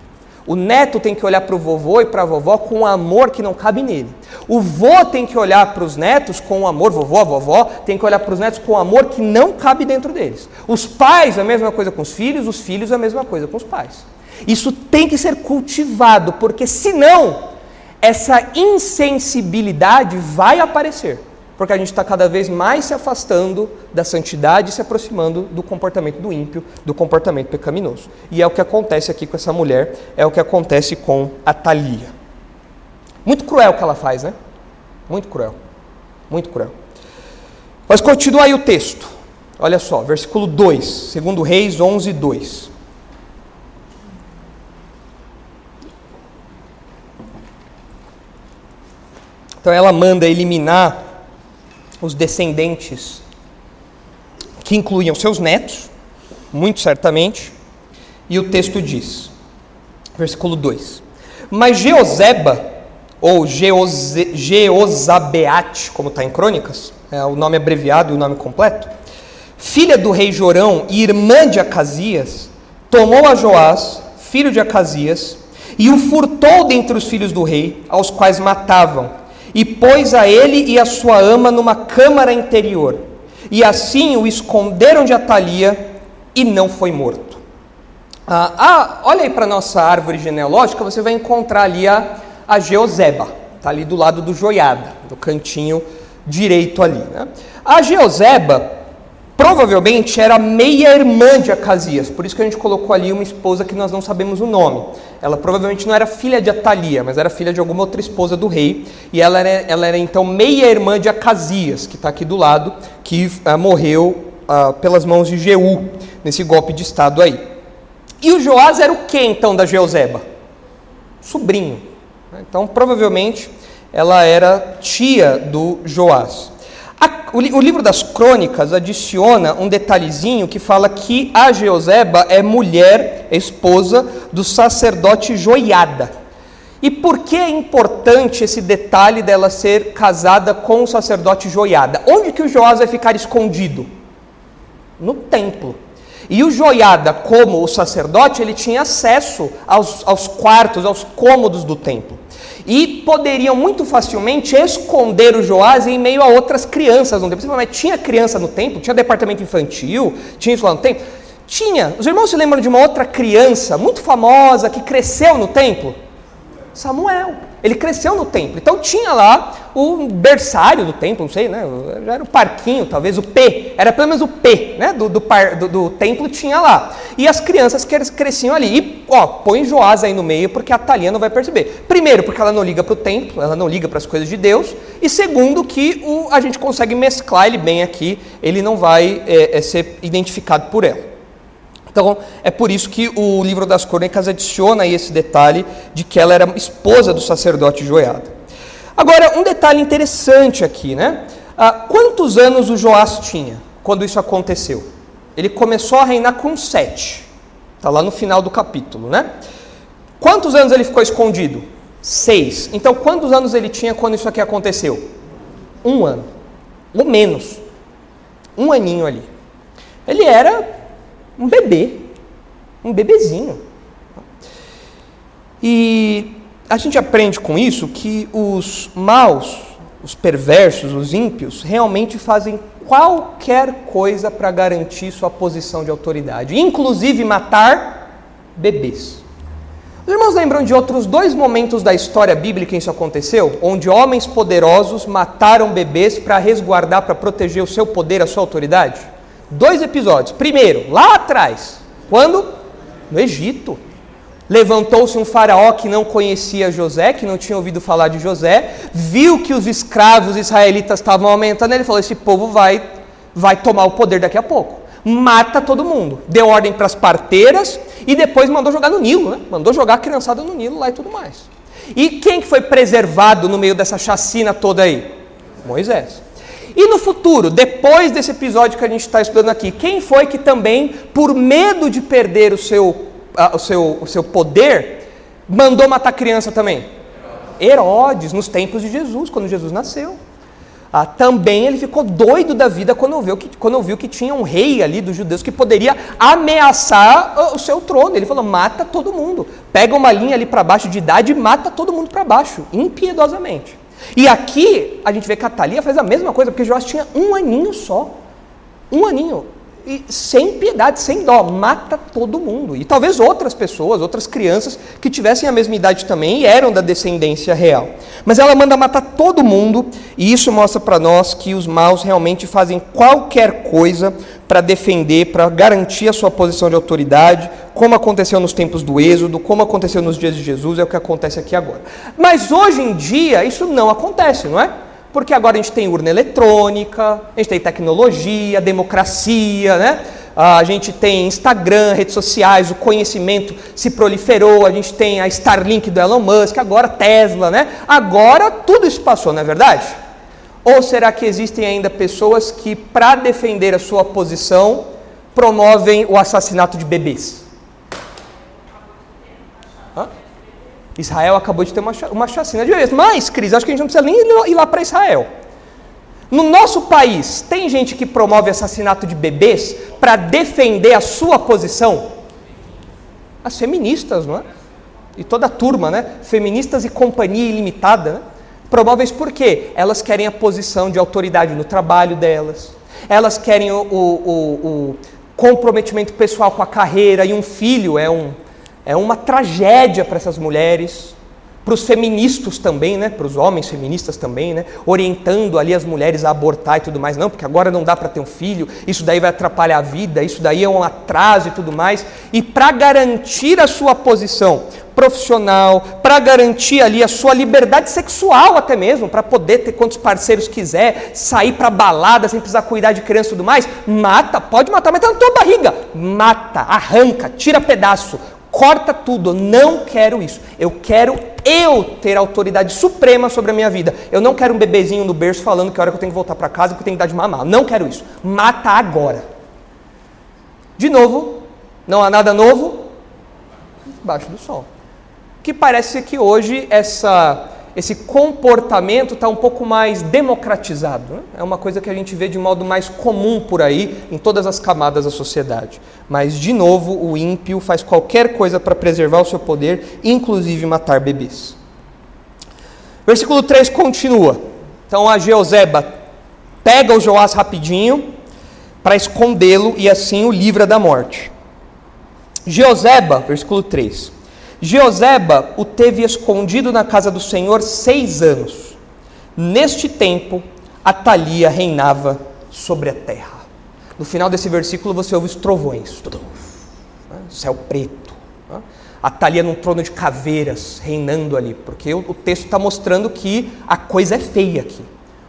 O neto tem que olhar para o vovô e para a vovó com um amor que não cabe nele. O vô tem que olhar para os netos com um amor, vovó, a vovó, tem que olhar para os netos com um amor que não cabe dentro deles. Os pais, a mesma coisa com os filhos, os filhos, a mesma coisa com os pais. Isso tem que ser cultivado, porque senão essa insensibilidade vai aparecer porque a gente está cada vez mais se afastando da santidade e se aproximando do comportamento do ímpio, do comportamento pecaminoso. E é o que acontece aqui com essa mulher, é o que acontece com a Thalia. Muito cruel o que ela faz, né? Muito cruel. Muito cruel. Mas continua aí o texto. Olha só, versículo 2, segundo Reis 11, 2. Então ela manda eliminar os descendentes, que incluíam seus netos, muito certamente, e o texto diz, versículo 2: Mas Geozeba, ou Geoze, Geozabeate, como está em Crônicas, é o nome abreviado e o nome completo, filha do rei Jorão e irmã de Acasias, tomou a Joás, filho de Acasias, e o furtou dentre os filhos do rei, aos quais matavam e pôs a ele e a sua ama numa câmara interior. E assim o esconderam de Atalia e não foi morto. Ah, ah olha aí para a nossa árvore genealógica, você vai encontrar ali a, a Geozeba, está ali do lado do Joiada, do cantinho direito ali. Né? A Geozeba provavelmente era meia-irmã de Acasias, por isso que a gente colocou ali uma esposa que nós não sabemos o nome. Ela provavelmente não era filha de Atalia, mas era filha de alguma outra esposa do rei, e ela era, ela era então meia-irmã de Acasias, que está aqui do lado, que uh, morreu uh, pelas mãos de Jeú, nesse golpe de estado aí. E o Joás era o que então da Jeozeba? Sobrinho. Então provavelmente ela era tia do Joás. A, o, o, livro das crônicas adiciona um detalhezinho que fala que a Jeozeba é mulher, esposa do sacerdote Joiada. E por que é importante esse detalhe dela ser casada com o sacerdote Joiada? Onde que o Joás vai ficar escondido? No templo. E o Joiada, como o sacerdote, ele tinha acesso aos, aos quartos, aos cômodos do templo e poderiam muito facilmente esconder o Joás em meio a outras crianças no templo. Fala, mas tinha criança no templo? Tinha departamento infantil? Tinha isso lá no templo? Tinha. Os irmãos se lembram de uma outra criança muito famosa que cresceu no templo? Samuel. Ele cresceu no templo. Então tinha lá o berçário do templo, não sei, né? Já era o parquinho, talvez o P. Era pelo menos o P, né? Do, do, par, do, do templo tinha lá. E as crianças cresciam ali. E, ó, põe Joás aí no meio, porque a Thalia não vai perceber. Primeiro, porque ela não liga para o templo, ela não liga para as coisas de Deus. E segundo, que o, a gente consegue mesclar ele bem aqui, ele não vai é, é, ser identificado por ela. Então, é por isso que o livro das crônicas adiciona esse detalhe de que ela era esposa do sacerdote Joiada. Agora, um detalhe interessante aqui, né? Ah, quantos anos o Joás tinha quando isso aconteceu? Ele começou a reinar com sete. Está lá no final do capítulo, né? Quantos anos ele ficou escondido? Seis. Então, quantos anos ele tinha quando isso aqui aconteceu? Um ano. Ou menos. Um aninho ali. Ele era um bebê, um bebezinho. E a gente aprende com isso que os maus, os perversos, os ímpios, realmente fazem qualquer coisa para garantir sua posição de autoridade, inclusive matar bebês. Os irmãos lembram de outros dois momentos da história bíblica em que isso aconteceu? Onde homens poderosos mataram bebês para resguardar, para proteger o seu poder, a sua autoridade? Dois episódios. Primeiro, lá atrás, quando? No Egito. Levantou-se um faraó que não conhecia José, que não tinha ouvido falar de José, viu que os escravos israelitas estavam aumentando, ele falou: esse povo vai, vai tomar o poder daqui a pouco. Mata todo mundo. Deu ordem para as parteiras e depois mandou jogar no Nilo, né? Mandou jogar a criançada no Nilo lá e tudo mais. E quem que foi preservado no meio dessa chacina toda aí? Moisés. E no futuro, depois desse episódio que a gente está estudando aqui, quem foi que também, por medo de perder o seu, o seu, o seu poder, mandou matar criança também? Herodes, nos tempos de Jesus, quando Jesus nasceu. ah, também ele ficou doido da vida quando viu, que, quando viu que tinha um rei ali dos judeus que poderia ameaçar o seu trono. Ele falou: mata todo mundo. Pega uma linha ali para baixo de idade e mata todo mundo para baixo, impiedosamente. E aqui a gente vê que a Thalia faz a mesma coisa, porque Joás tinha um aninho só. Um aninho e sem piedade, sem dó, mata todo mundo. E talvez outras pessoas, outras crianças que tivessem a mesma idade também e eram da descendência real. Mas ela manda matar todo mundo, e isso mostra para nós que os maus realmente fazem qualquer coisa para defender, para garantir a sua posição de autoridade, como aconteceu nos tempos do Êxodo, como aconteceu nos dias de Jesus, é o que acontece aqui agora. Mas hoje em dia isso não acontece, não é? Porque agora a gente tem urna eletrônica, a gente tem tecnologia, democracia, né? A gente tem Instagram, redes sociais, o conhecimento se proliferou, a gente tem a Starlink do Elon Musk, agora Tesla, né? Agora tudo isso passou, não é verdade? Ou será que existem ainda pessoas que, para defender a sua posição, promovem o assassinato de bebês? Israel acabou de ter uma, uma chacina de bebês. Mas, Cris, acho que a gente não precisa nem ir lá para Israel. No nosso país, tem gente que promove assassinato de bebês para defender a sua posição? As feministas, não é? E toda a turma, né? Feministas e companhia ilimitada, né? Promovem isso por quê? Elas querem a posição de autoridade no trabalho delas, elas querem o, o, o comprometimento pessoal com a carreira, e um filho é um, é uma tragédia para essas mulheres, para os feministas também, né? Para os homens feministas também, né? Orientando ali as mulheres a abortar e tudo mais, não, porque agora não dá para ter um filho, isso daí vai atrapalhar a vida, isso daí é um atraso e tudo mais. E para garantir a sua posição profissional, para garantir ali a sua liberdade sexual até mesmo, para poder ter quantos parceiros quiser, sair para balada sem precisar cuidar de criança e tudo mais, mata, pode matar, mas tá na tua barriga, mata, arranca, tira pedaço, corta tudo, eu não quero isso. Eu quero eu ter autoridade suprema sobre a minha vida. Eu não quero um bebezinho no berço falando que é hora que eu tenho que voltar para casa que eu tenho que dar de mamar. Não quero isso. Mata agora. De novo, não há nada novo debaixo do sol. Que parece que hoje essa esse comportamento está um pouco mais democratizado. Né? É uma coisa que a gente vê de modo mais comum por aí, em todas as camadas da sociedade. Mas, de novo, o ímpio faz qualquer coisa para preservar o seu poder, inclusive matar bebês. Versículo 3 continua. Então a Jeozeba pega o Joás rapidinho para escondê-lo e assim o livra da morte. Jeozeba, versículo 3. Jeozeba o teve escondido na casa do Senhor seis anos. Neste tempo, Atalia reinava sobre a terra. No final desse versículo você ouve os trovões, céu preto. Atalia num trono de caveiras, reinando ali, porque o texto está mostrando que a coisa é feia aqui.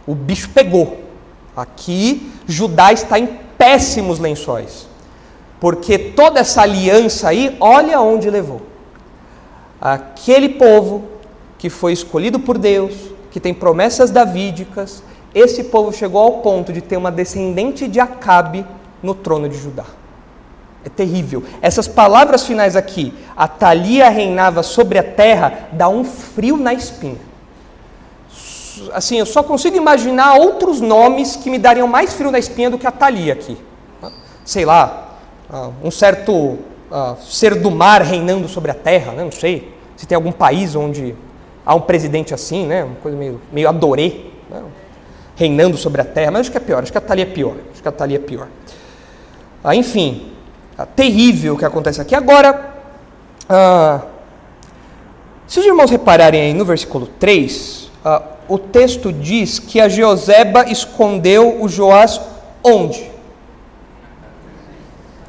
O bicho pegou. Aqui Judá está em péssimos lençóis, porque toda essa aliança aí, olha onde levou aquele povo que foi escolhido por Deus, que tem promessas davídicas, esse povo chegou ao ponto de ter uma descendente de Acabe no trono de Judá. É terrível. Essas palavras finais aqui, Atalia reinava sobre a terra, dá um frio na espinha. Assim, eu só consigo imaginar outros nomes que me dariam mais frio na espinha do que Atalia aqui. Sei lá, ah, um certo uh, ser do mar reinando sobre a terra, né? não sei se tem algum país onde há um presidente assim, né? uma coisa meio, meio adorê, né? reinando sobre a terra, mas acho que é pior, acho que a Thalia é pior, acho que a Thalia é pior. Uh, enfim, uh, terrível o que acontece aqui. Agora, se os irmãos repararem aí no versículo 3, o texto diz que a Jeoseba escondeu o Joás onde?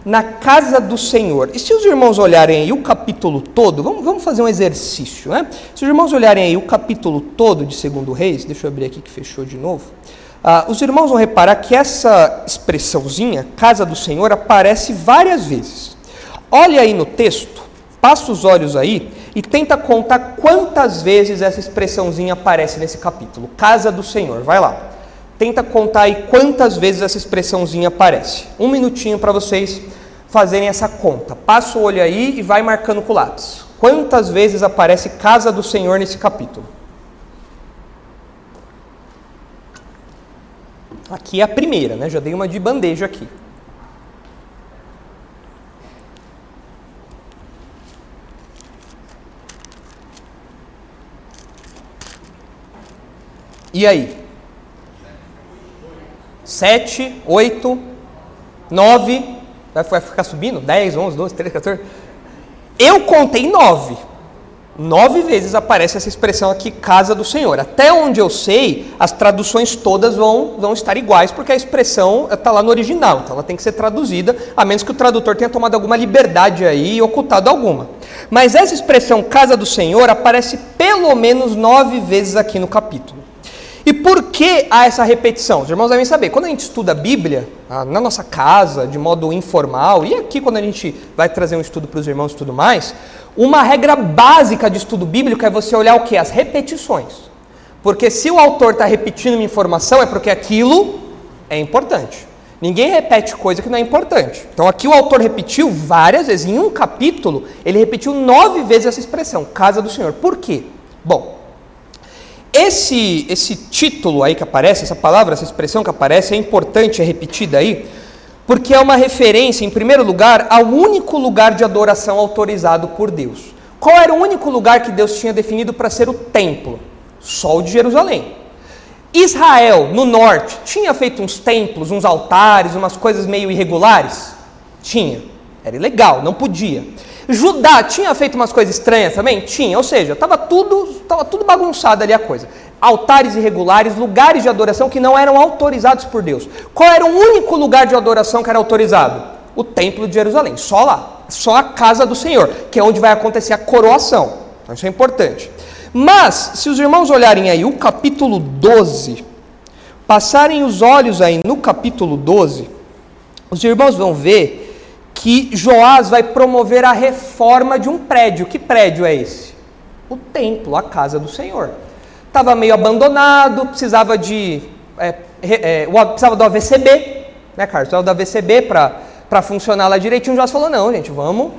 Na casa do Senhor. E se os irmãos olharem aí o capítulo todo, vamos, vamos fazer um exercício, né? Se os irmãos olharem aí o capítulo todo de Segundo Reis, deixa eu abrir aqui que fechou de novo. Ah, os irmãos vão reparar que essa expressãozinha, casa do Senhor, aparece várias vezes. Olha aí no texto, passa os olhos aí e tenta contar quantas vezes essa expressãozinha aparece nesse capítulo. Casa do Senhor, vai lá. Tenta contar aí quantas vezes essa expressãozinha aparece. Um minutinho para vocês fazerem essa conta. Passa o olho aí e vai marcando com o lápis. Quantas vezes aparece casa do Senhor nesse capítulo? Aqui é a primeira, né? Já dei uma de bandeja aqui. E aí? Sete, oito, nove, vai ficar subindo? Dez, onze, doze, treze, 14. Eu contei nove. Nove vezes aparece essa expressão aqui, casa do Senhor. Até onde eu sei, as traduções todas vão, vão estar iguais, porque a expressão está lá no original, então ela tem que ser traduzida, a menos que o tradutor tenha tomado alguma liberdade aí e ocultado alguma. Mas essa expressão casa do Senhor aparece pelo menos nove vezes aqui no capítulo. E por que há essa repetição? Os irmãos devem saber, quando a gente estuda a Bíblia, na nossa casa, de modo informal, e aqui quando a gente vai trazer um estudo para os irmãos e tudo mais, uma regra básica de estudo bíblico é você olhar o que? As repetições. Porque se o autor está repetindo uma informação, é porque aquilo é importante. Ninguém repete coisa que não é importante. Então aqui o autor repetiu várias vezes, em um capítulo, ele repetiu nove vezes essa expressão, casa do Senhor. Por quê? Bom, esse, esse título aí que aparece, essa palavra, essa expressão que aparece, é importante, é repetida aí, porque é uma referência, em primeiro lugar, ao único lugar de adoração autorizado por Deus. Qual era o único lugar que Deus tinha definido para ser o templo? Só o de Jerusalém. Israel, no norte, tinha feito uns templos, uns altares, umas coisas meio irregulares? Tinha. Era ilegal, não podia. Judá tinha feito umas coisas estranhas também? Tinha, ou seja, estava tudo, tava tudo bagunçado ali a coisa altares irregulares, lugares de adoração que não eram autorizados por Deus. Qual era o único lugar de adoração que era autorizado? O Templo de Jerusalém, só lá, só a casa do Senhor, que é onde vai acontecer a coroação. Então isso é importante. Mas, se os irmãos olharem aí o capítulo 12, passarem os olhos aí no capítulo 12, os irmãos vão ver que Joás vai promover a reforma de um prédio. Que prédio é esse? O templo, a casa do Senhor estava meio abandonado, precisava de é, é, precisava do AVCB, né, Carlos? Precisava do AVCB para funcionar lá direitinho. Joás falou: não, gente, vamos,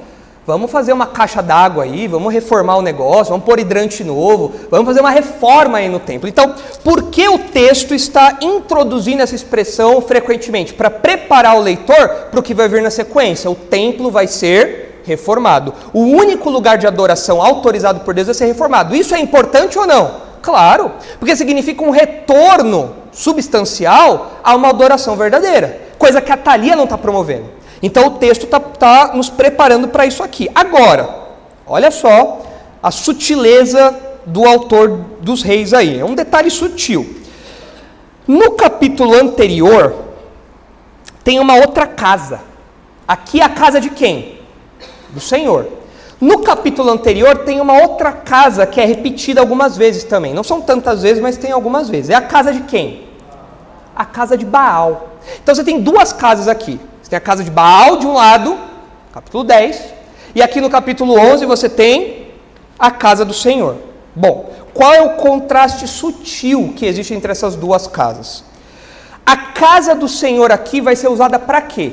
vamos fazer uma caixa d'água aí, vamos reformar o negócio, vamos pôr hidrante novo, vamos fazer uma reforma aí no templo. Então, por que o texto está introduzindo essa expressão frequentemente? Para preparar o leitor para o que vai vir na sequência. O templo vai ser reformado. O único lugar de adoração autorizado por Deus vai ser reformado. Isso é importante ou não? Claro, porque significa um retorno substancial a uma adoração verdadeira, coisa que a Thalia não está promovendo. Então o texto está tá nos preparando para isso aqui. Agora, olha só a sutileza do autor dos reis aí, é um detalhe sutil. No capítulo anterior, tem uma outra casa. Aqui é a casa de quem? Do Senhor. No capítulo anterior tem uma outra casa que é repetida algumas vezes também. Não são tantas vezes, mas tem algumas vezes. É a casa de quem? A casa de Baal. Então você tem duas casas aqui. Você tem a casa de Baal de um lado, capítulo 10, e aqui no capítulo 11 você tem a casa do Senhor. Bom, qual é o contraste sutil que existe entre essas duas casas? A casa do Senhor aqui vai ser usada para quê?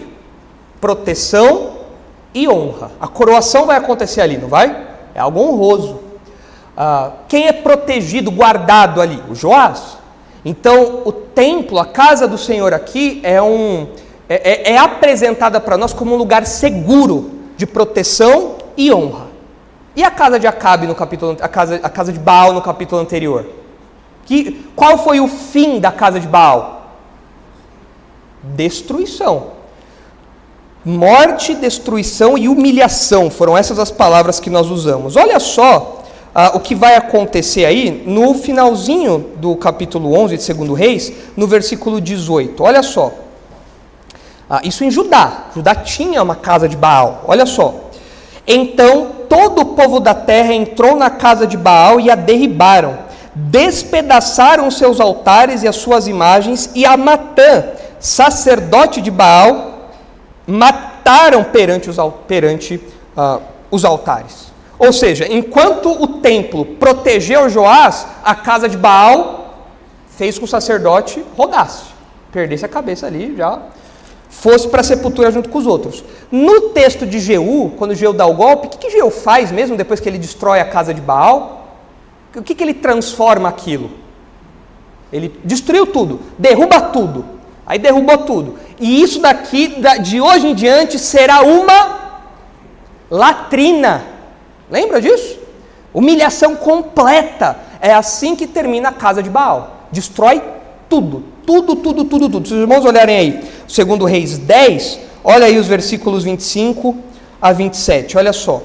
Proteção e honra. A coroação vai acontecer ali, não vai? É algo honroso. Ah, quem é protegido, guardado ali? O Joás. Então, o templo, a casa do Senhor aqui, é, um, é, é, é apresentada para nós como um lugar seguro de proteção e honra. E a casa de Acabe no capítulo, a casa, a casa de Baal no capítulo anterior? Que, qual foi o fim da casa de Baal? Destruição. Morte, destruição e humilhação foram essas as palavras que nós usamos. Olha só ah, o que vai acontecer aí no finalzinho do capítulo 11 de 2 Reis, no versículo 18. Olha só. Ah, isso em Judá. Judá tinha uma casa de Baal. Olha só. Então todo o povo da terra entrou na casa de Baal e a derribaram. Despedaçaram seus altares e as suas imagens, e a Matã, sacerdote de Baal, mataram perante os, perante, uh, os altares. Ou seja, enquanto o templo protegeu Joás, a casa de Baal fez com que o sacerdote rogasse, perdesse a cabeça ali, já fosse para a sepultura junto com os outros. No texto de Jeú, quando Jeú dá o golpe, o que, que Jeú faz mesmo depois que ele destrói a casa de Baal? O que, que ele transforma aquilo? Ele destruiu tudo, derruba tudo. Aí derrubou tudo. E isso daqui, de hoje em diante, será uma latrina. Lembra disso? Humilhação completa. É assim que termina a casa de Baal. Destrói tudo, tudo, tudo, tudo, tudo. Se os irmãos olharem aí, segundo Reis 10, olha aí os versículos 25 a 27, olha só.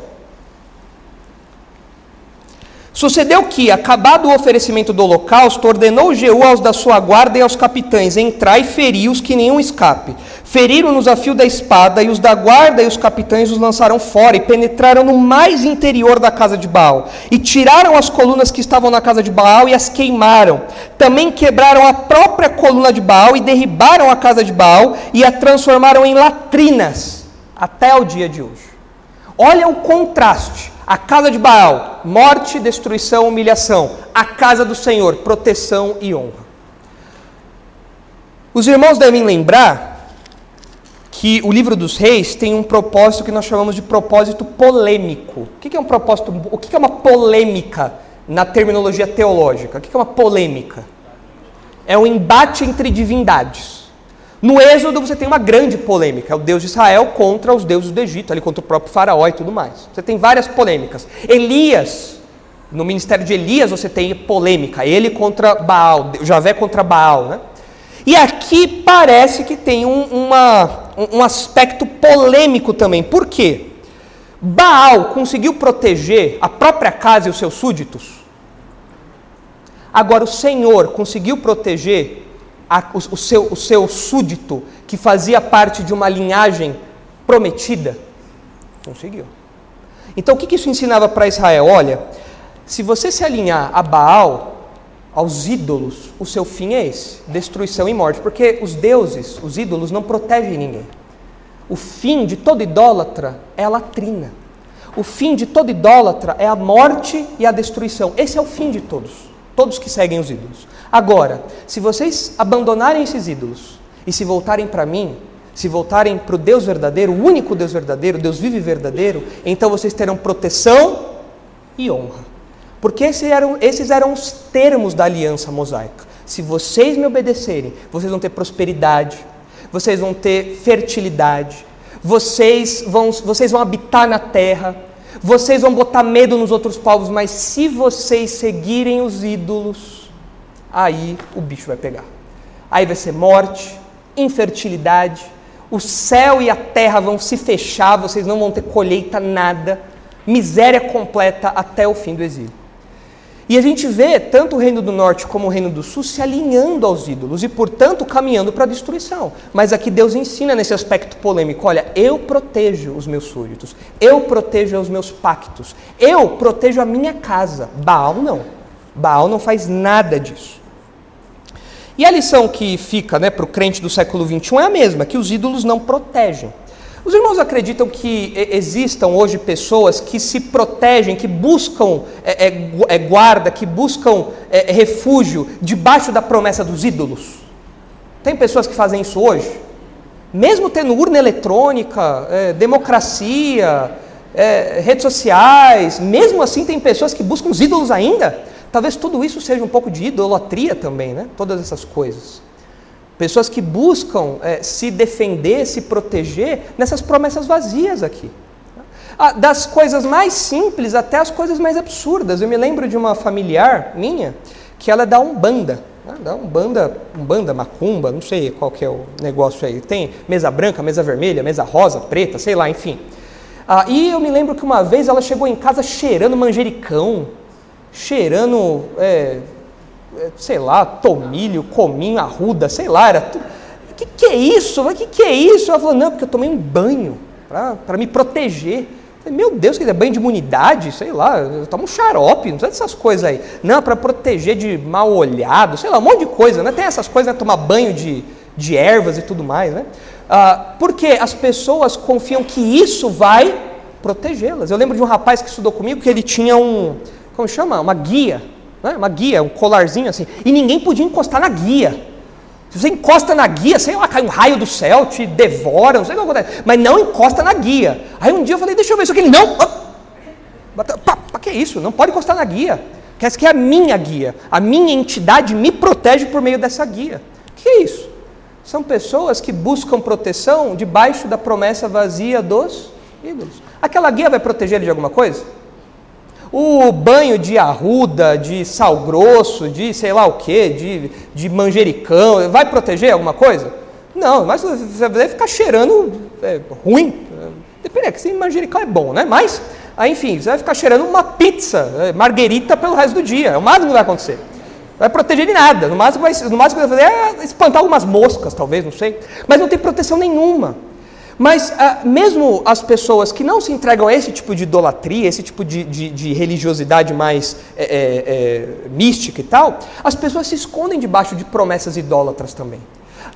Sucedeu que, acabado o oferecimento do holocausto, ordenou Jeú aos da sua guarda e aos capitães: Entrai e feri-os, que nenhum escape. Feriram-nos a fio da espada, e os da guarda e os capitães os lançaram fora, e penetraram no mais interior da casa de Baal. E tiraram as colunas que estavam na casa de Baal e as queimaram. Também quebraram a própria coluna de Baal e derribaram a casa de Baal e a transformaram em latrinas, até o dia de hoje. Olha o contraste. A casa de Baal, morte, destruição, humilhação. A casa do Senhor, proteção e honra. Os irmãos devem lembrar que o livro dos reis tem um propósito que nós chamamos de propósito polêmico. O que é um propósito? O que é uma polêmica na terminologia teológica? O que é uma polêmica? É um embate entre divindades. No Êxodo você tem uma grande polêmica, é o Deus de Israel contra os deuses do Egito, ali contra o próprio faraó e tudo mais. Você tem várias polêmicas. Elias, no ministério de Elias você tem polêmica, ele contra Baal, Javé contra Baal, né? E aqui parece que tem um, uma, um aspecto polêmico também. Por quê? Baal conseguiu proteger a própria casa e os seus súditos. Agora o Senhor conseguiu proteger a, o, o, seu, o seu súdito, que fazia parte de uma linhagem prometida? Conseguiu. Então o que, que isso ensinava para Israel? Olha, se você se alinhar a Baal, aos ídolos, o seu fim é esse: destruição e morte. Porque os deuses, os ídolos, não protegem ninguém. O fim de todo idólatra é a latrina. O fim de todo idólatra é a morte e a destruição. Esse é o fim de todos, todos que seguem os ídolos. Agora, se vocês abandonarem esses ídolos e se voltarem para mim, se voltarem para o Deus verdadeiro, o único Deus verdadeiro, Deus vive verdadeiro, então vocês terão proteção e honra. Porque esses eram, esses eram os termos da aliança mosaica. Se vocês me obedecerem, vocês vão ter prosperidade, vocês vão ter fertilidade, vocês vão, vocês vão habitar na terra, vocês vão botar medo nos outros povos, mas se vocês seguirem os ídolos, aí o bicho vai pegar. Aí vai ser morte, infertilidade, o céu e a terra vão se fechar, vocês não vão ter colheita nada, miséria completa até o fim do exílio. E a gente vê tanto o reino do norte como o reino do sul se alinhando aos ídolos e, portanto, caminhando para a destruição. Mas aqui Deus ensina nesse aspecto polêmico: olha, eu protejo os meus súditos, eu protejo os meus pactos, eu protejo a minha casa. Baal não. Baal não faz nada disso. E a lição que fica né, para o crente do século XXI é a mesma, que os ídolos não protegem. Os irmãos acreditam que existam hoje pessoas que se protegem, que buscam é, é, é guarda, que buscam é, é, refúgio debaixo da promessa dos ídolos? Tem pessoas que fazem isso hoje? Mesmo tendo urna eletrônica, é, democracia, redes sociais, mesmo assim tem pessoas que buscam os ídolos ainda? Talvez tudo isso seja um pouco de idolatria também, né? Todas essas coisas. Pessoas que buscam é, se defender, se proteger nessas promessas vazias aqui. Ah, das coisas mais simples até as coisas mais absurdas. Eu me lembro de uma familiar minha que ela dá um banda. Né? Dá um banda, um banda, macumba, não sei qual que é o negócio aí. Tem mesa branca, mesa vermelha, mesa rosa, preta, sei lá, enfim. Ah, e eu me lembro que uma vez ela chegou em casa cheirando manjericão, cheirando, é, é, sei lá, tomilho, cominho, arruda, sei lá, era tudo. O que, que é isso? O que, que é isso? Ela falou, não, porque eu tomei um banho para me proteger. Falei, Meu Deus, que é banho de imunidade, sei lá, eu tomo um xarope, não sei dessas coisas aí. Não, para proteger de mal olhado, sei lá, um monte de coisa, né? Tem essas coisas, né? Tomar banho de, de ervas e tudo mais, né? Ah, porque as pessoas confiam que isso vai protegê-las. Eu lembro de um rapaz que estudou comigo que ele tinha um, como chama? Uma guia. Né? Uma guia, um colarzinho assim. E ninguém podia encostar na guia. Se você encosta na guia, sei lá, cai um raio do céu, te devora, não sei o que acontece. Mas não encosta na guia. Aí um dia eu falei, deixa eu ver isso aqui. Ele, não! Para que é isso? Não pode encostar na guia. Que essa aqui é a minha guia. A minha entidade me protege por meio dessa guia. Que é isso? são pessoas que buscam proteção debaixo da promessa vazia dos ídolos. Aquela guia vai proteger ele de alguma coisa? O banho de arruda, de sal grosso, de sei lá o que, de, de manjericão, vai proteger alguma coisa? Não, mas você vai ficar cheirando é, ruim. Depende, é que se manjericão é bom, né? Mas, enfim, você vai ficar cheirando uma pizza, é, marguerita pelo resto do dia. É o máximo que vai acontecer. Não vai proteger de nada. No máximo, vai, no máximo vai fazer é espantar algumas moscas, talvez, não sei. Mas não tem proteção nenhuma. Mas ah, mesmo as pessoas que não se entregam a esse tipo de idolatria, esse tipo de, de, de religiosidade mais é, é, mística e tal, as pessoas se escondem debaixo de promessas idólatras também.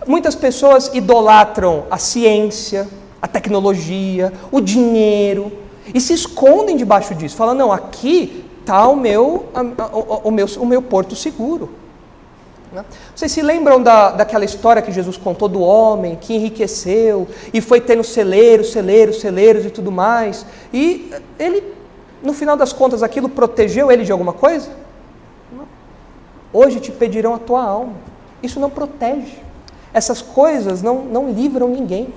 Muitas pessoas idolatram a ciência, a tecnologia, o dinheiro, e se escondem debaixo disso, falando, não, aqui está o meu, o, o, meu, o meu porto seguro. Né? Vocês se lembram da, daquela história que Jesus contou do homem que enriqueceu e foi tendo celeiros, celeiros, celeiros e tudo mais? E ele, no final das contas, aquilo protegeu ele de alguma coisa? Não. Hoje te pedirão a tua alma. Isso não protege. Essas coisas não, não livram ninguém.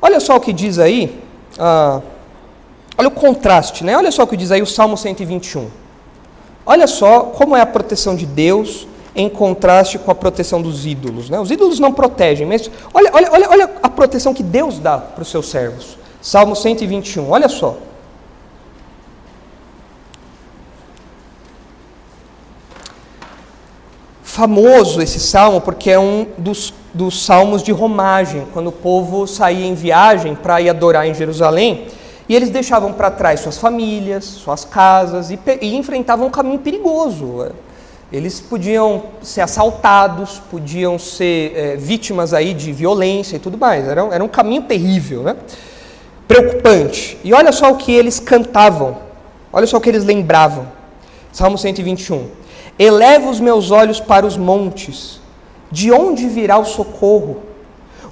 Olha só o que diz aí, ah, olha o contraste, né? Olha só o que diz aí o Salmo 121. Olha só como é a proteção de Deus em contraste com a proteção dos ídolos. Né? Os ídolos não protegem, mas olha, olha, olha, olha a proteção que Deus dá para os seus servos. Salmo 121, olha só. Famoso esse salmo porque é um dos, dos salmos de romagem, quando o povo saía em viagem para ir adorar em Jerusalém, e eles deixavam para trás suas famílias, suas casas e, e enfrentavam um caminho perigoso eles podiam ser assaltados, podiam ser é, vítimas aí de violência e tudo mais. Era, era um caminho terrível, né? preocupante. E olha só o que eles cantavam, olha só o que eles lembravam. Salmo 121. Eleva os meus olhos para os montes, de onde virá o socorro?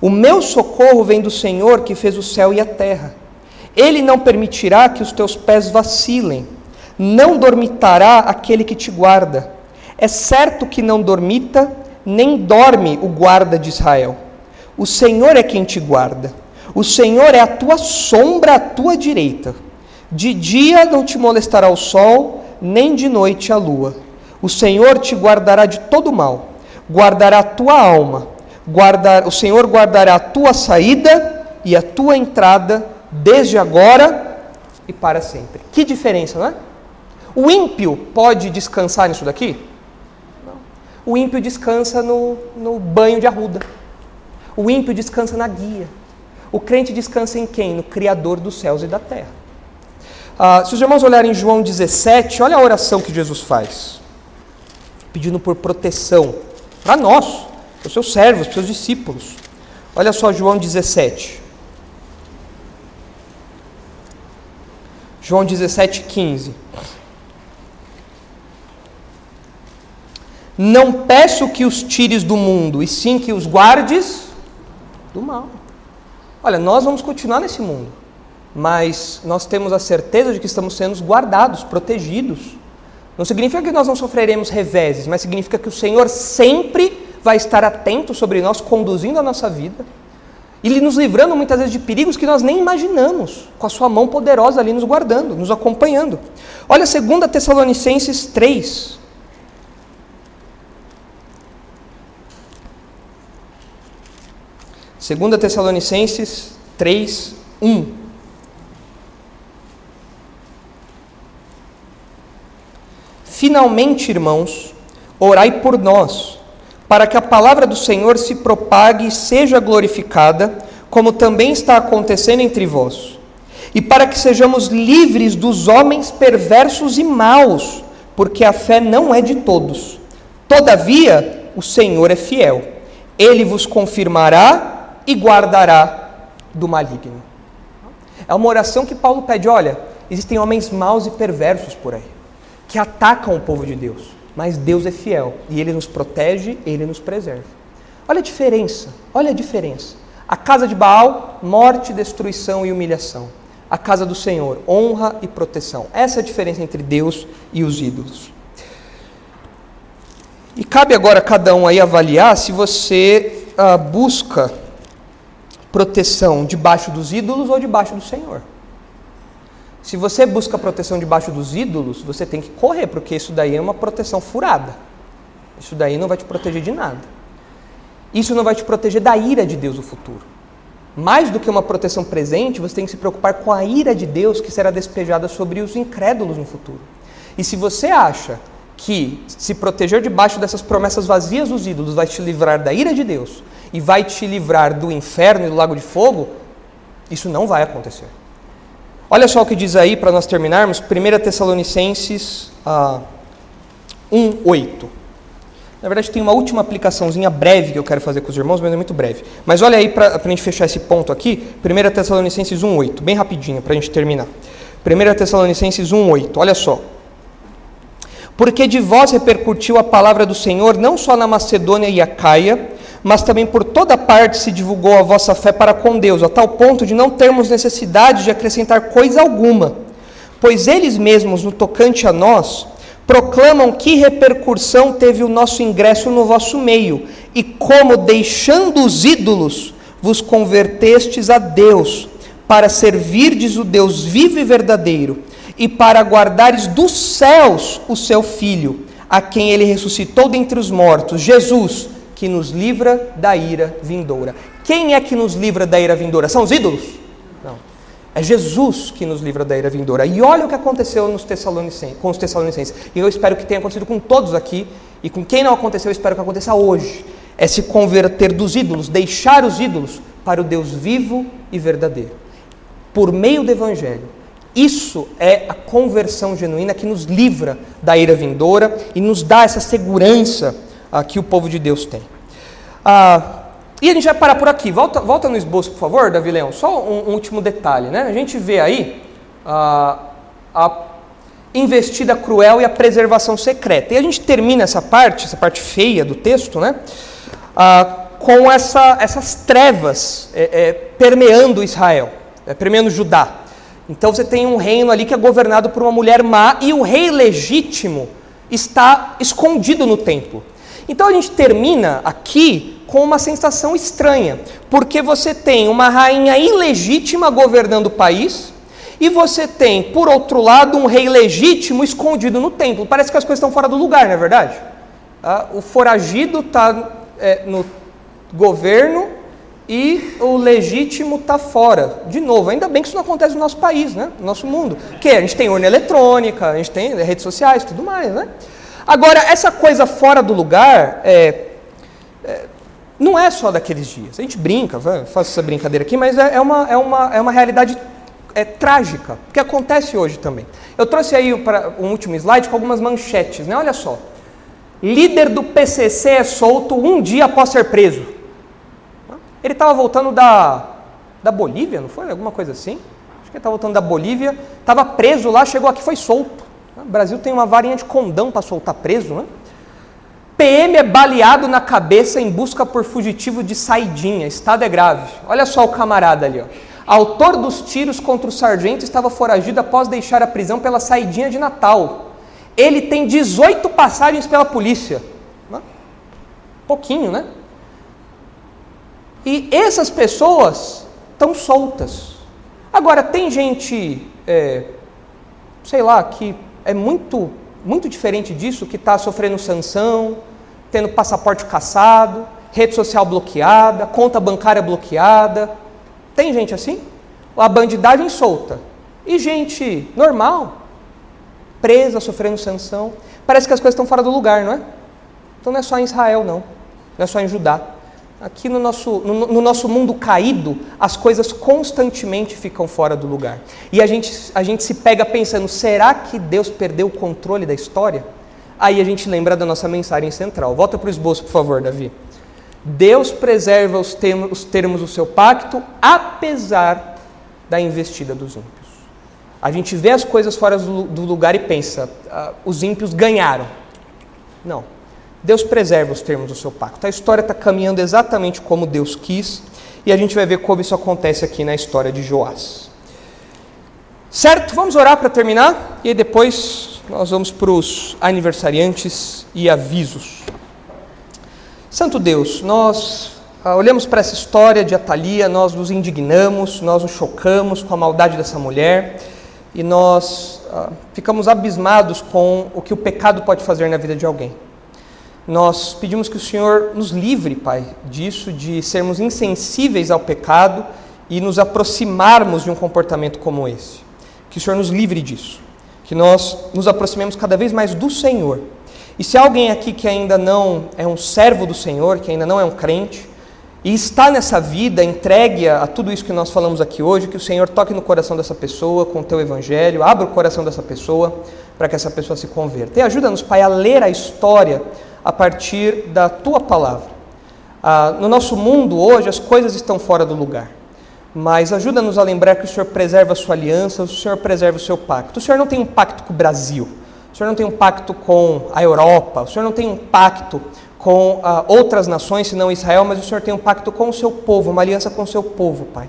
O meu socorro vem do Senhor que fez o céu e a terra. Ele não permitirá que os teus pés vacilem, não dormitará aquele que te guarda. É certo que não dormita, nem dorme o guarda de Israel. O Senhor é quem te guarda. O Senhor é a tua sombra à tua direita. De dia não te molestará o sol, nem de noite a lua. O Senhor te guardará de todo mal, guardará a tua alma. Guardar, o Senhor guardará a tua saída e a tua entrada, desde agora e para sempre. Que diferença, não é? O ímpio pode descansar nisso daqui? O ímpio descansa no, no banho de arruda. O ímpio descansa na guia. O crente descansa em quem? No Criador dos céus e da terra. Ah, se os irmãos olharem João 17, olha a oração que Jesus faz, pedindo por proteção para nós, para os seus servos, para os seus discípulos. Olha só João 17. João 17, 15. Não peço que os tires do mundo, e sim que os guardes do mal. Olha, nós vamos continuar nesse mundo, mas nós temos a certeza de que estamos sendo guardados, protegidos. Não significa que nós não sofreremos reveses, mas significa que o Senhor sempre vai estar atento sobre nós, conduzindo a nossa vida e nos livrando muitas vezes de perigos que nós nem imaginamos, com a sua mão poderosa ali nos guardando, nos acompanhando. Olha 2 Tessalonicenses 3, 2 Tessalonicenses 3, 1. Finalmente, irmãos, orai por nós, para que a palavra do Senhor se propague e seja glorificada, como também está acontecendo entre vós, e para que sejamos livres dos homens perversos e maus, porque a fé não é de todos. Todavia, o Senhor é fiel. Ele vos confirmará e guardará do maligno. É uma oração que Paulo pede: olha, existem homens maus e perversos por aí, que atacam o povo de Deus, mas Deus é fiel e ele nos protege, ele nos preserva. Olha a diferença, olha a diferença. A casa de Baal, morte, destruição e humilhação. A casa do Senhor, honra e proteção. Essa é a diferença entre Deus e os ídolos. E cabe agora a cada um aí avaliar se você uh, busca proteção debaixo dos ídolos ou debaixo do Senhor. Se você busca proteção debaixo dos ídolos, você tem que correr, porque isso daí é uma proteção furada. Isso daí não vai te proteger de nada. Isso não vai te proteger da ira de Deus no futuro. Mais do que uma proteção presente, você tem que se preocupar com a ira de Deus que será despejada sobre os incrédulos no futuro. E se você acha que se proteger debaixo dessas promessas vazias dos ídolos vai te livrar da ira de Deus e vai te livrar do inferno e do lago de fogo, isso não vai acontecer. Olha só o que diz aí para nós terminarmos, 1 Tessalonicenses ah, 1:8. Na verdade, tem uma última aplicaçãozinha breve que eu quero fazer com os irmãos, mas é muito breve. Mas olha aí, para a gente fechar esse ponto aqui, 1 Tessalonicenses 1,8, bem rapidinho, para a gente terminar. 1 Tessalonicenses 1,8, olha só. Porque de vós repercutiu a palavra do Senhor, não só na Macedônia e Acaia, mas também por toda parte se divulgou a vossa fé para com Deus, a tal ponto de não termos necessidade de acrescentar coisa alguma. Pois eles mesmos, no tocante a nós, proclamam que repercussão teve o nosso ingresso no vosso meio, e como, deixando os ídolos, vos convertestes a Deus, para servirdes o Deus vivo e verdadeiro, e para guardares dos céus o seu Filho, a quem ele ressuscitou dentre os mortos, Jesus, que nos livra da ira vindoura. Quem é que nos livra da ira vindoura? São os ídolos? É Jesus que nos livra da ira vindoura. E olha o que aconteceu nos Tessalonicenses, com os Tessalonicenses. E eu espero que tenha acontecido com todos aqui. E com quem não aconteceu, eu espero que aconteça hoje. É se converter dos ídolos, deixar os ídolos para o Deus vivo e verdadeiro. Por meio do Evangelho. Isso é a conversão genuína que nos livra da ira vindoura e nos dá essa segurança ah, que o povo de Deus tem. Ah, e a gente vai parar por aqui. Volta, volta no esboço, por favor, Davi Leão. Só um, um último detalhe. Né? A gente vê aí a, a investida cruel e a preservação secreta. E a gente termina essa parte, essa parte feia do texto, né? Ah, com essa, essas trevas é, é, permeando Israel, é, permeando Judá. Então você tem um reino ali que é governado por uma mulher má e o rei legítimo está escondido no templo. Então a gente termina aqui com uma sensação estranha, porque você tem uma rainha ilegítima governando o país e você tem, por outro lado, um rei legítimo escondido no templo. Parece que as coisas estão fora do lugar, não é verdade? Ah, o foragido está é, no governo e o legítimo está fora. De novo, ainda bem que isso não acontece no nosso país, né? no nosso mundo. Que a gente tem urna eletrônica, a gente tem redes sociais, tudo mais, né? Agora, essa coisa fora do lugar, é, é, não é só daqueles dias. A gente brinca, faço essa brincadeira aqui, mas é, é, uma, é, uma, é uma realidade é, trágica, que acontece hoje também. Eu trouxe aí um último slide com algumas manchetes, né? Olha só. Líder do PCC é solto um dia após ser preso. Ele estava voltando da, da Bolívia, não foi? Alguma coisa assim? Acho que ele estava voltando da Bolívia, estava preso lá, chegou aqui foi solto. O Brasil tem uma varinha de condão para soltar preso, né? PM é baleado na cabeça em busca por fugitivo de saidinha. Estado é grave. Olha só o camarada ali. Ó. Autor dos tiros contra o sargento estava foragido após deixar a prisão pela saidinha de Natal. Ele tem 18 passagens pela polícia. Pouquinho, né? E essas pessoas estão soltas. Agora, tem gente, é, sei lá, que é muito, muito diferente disso, que está sofrendo sanção, tendo passaporte caçado, rede social bloqueada, conta bancária bloqueada. Tem gente assim? A bandidagem solta. E gente normal, presa, sofrendo sanção. Parece que as coisas estão fora do lugar, não é? Então não é só em Israel, não. Não é só em Judá. Aqui no nosso, no, no, nosso mundo caído, as coisas constantemente ficam fora do lugar. E a gente, a gente se pega pensando: será que Deus perdeu o controle da história? Aí a gente lembra da nossa mensagem central. Volta para o esboço, por favor, Davi. Deus preserva os termos, os termos do seu pacto, apesar da investida dos ímpios. A gente vê as coisas fora do, do lugar e pensa: ah, os ímpios ganharam. Não. Deus preserva os termos do seu pacto. A história está caminhando exatamente como Deus quis, e a gente vai ver como isso acontece aqui na história de Joás. Certo? Vamos orar para terminar, e depois nós vamos para os aniversariantes e avisos. Santo Deus, nós ah, olhamos para essa história de Atalia, nós nos indignamos, nós nos chocamos com a maldade dessa mulher e nós ah, ficamos abismados com o que o pecado pode fazer na vida de alguém. Nós pedimos que o Senhor nos livre, Pai, disso, de sermos insensíveis ao pecado e nos aproximarmos de um comportamento como esse. Que o Senhor nos livre disso. Que nós nos aproximemos cada vez mais do Senhor. E se alguém aqui que ainda não é um servo do Senhor, que ainda não é um crente, e está nessa vida entregue a, tudo isso que nós falamos aqui hoje, que o Senhor toque no coração dessa pessoa com o teu evangelho, abra o coração dessa pessoa para que essa pessoa se converta. E ajuda-nos, Pai, a ler a história a partir da tua palavra. Ah, no nosso mundo hoje as coisas estão fora do lugar, mas ajuda-nos a lembrar que o Senhor preserva a sua aliança, o Senhor preserva o seu pacto. O Senhor não tem um pacto com o Brasil, o Senhor não tem um pacto com a Europa, o Senhor não tem um pacto com ah, outras nações, senão Israel, mas o Senhor tem um pacto com o seu povo, uma aliança com o seu povo, Pai.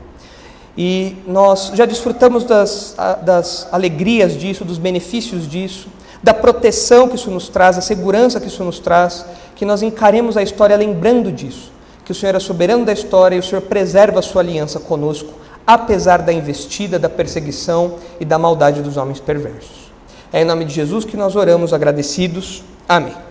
E nós já desfrutamos das, ah, das alegrias disso, dos benefícios disso, da proteção que isso nos traz, da segurança que isso nos traz, que nós encaremos a história lembrando disso, que o Senhor é soberano da história e o Senhor preserva a sua aliança conosco, apesar da investida, da perseguição e da maldade dos homens perversos. É em nome de Jesus que nós oramos agradecidos. Amém.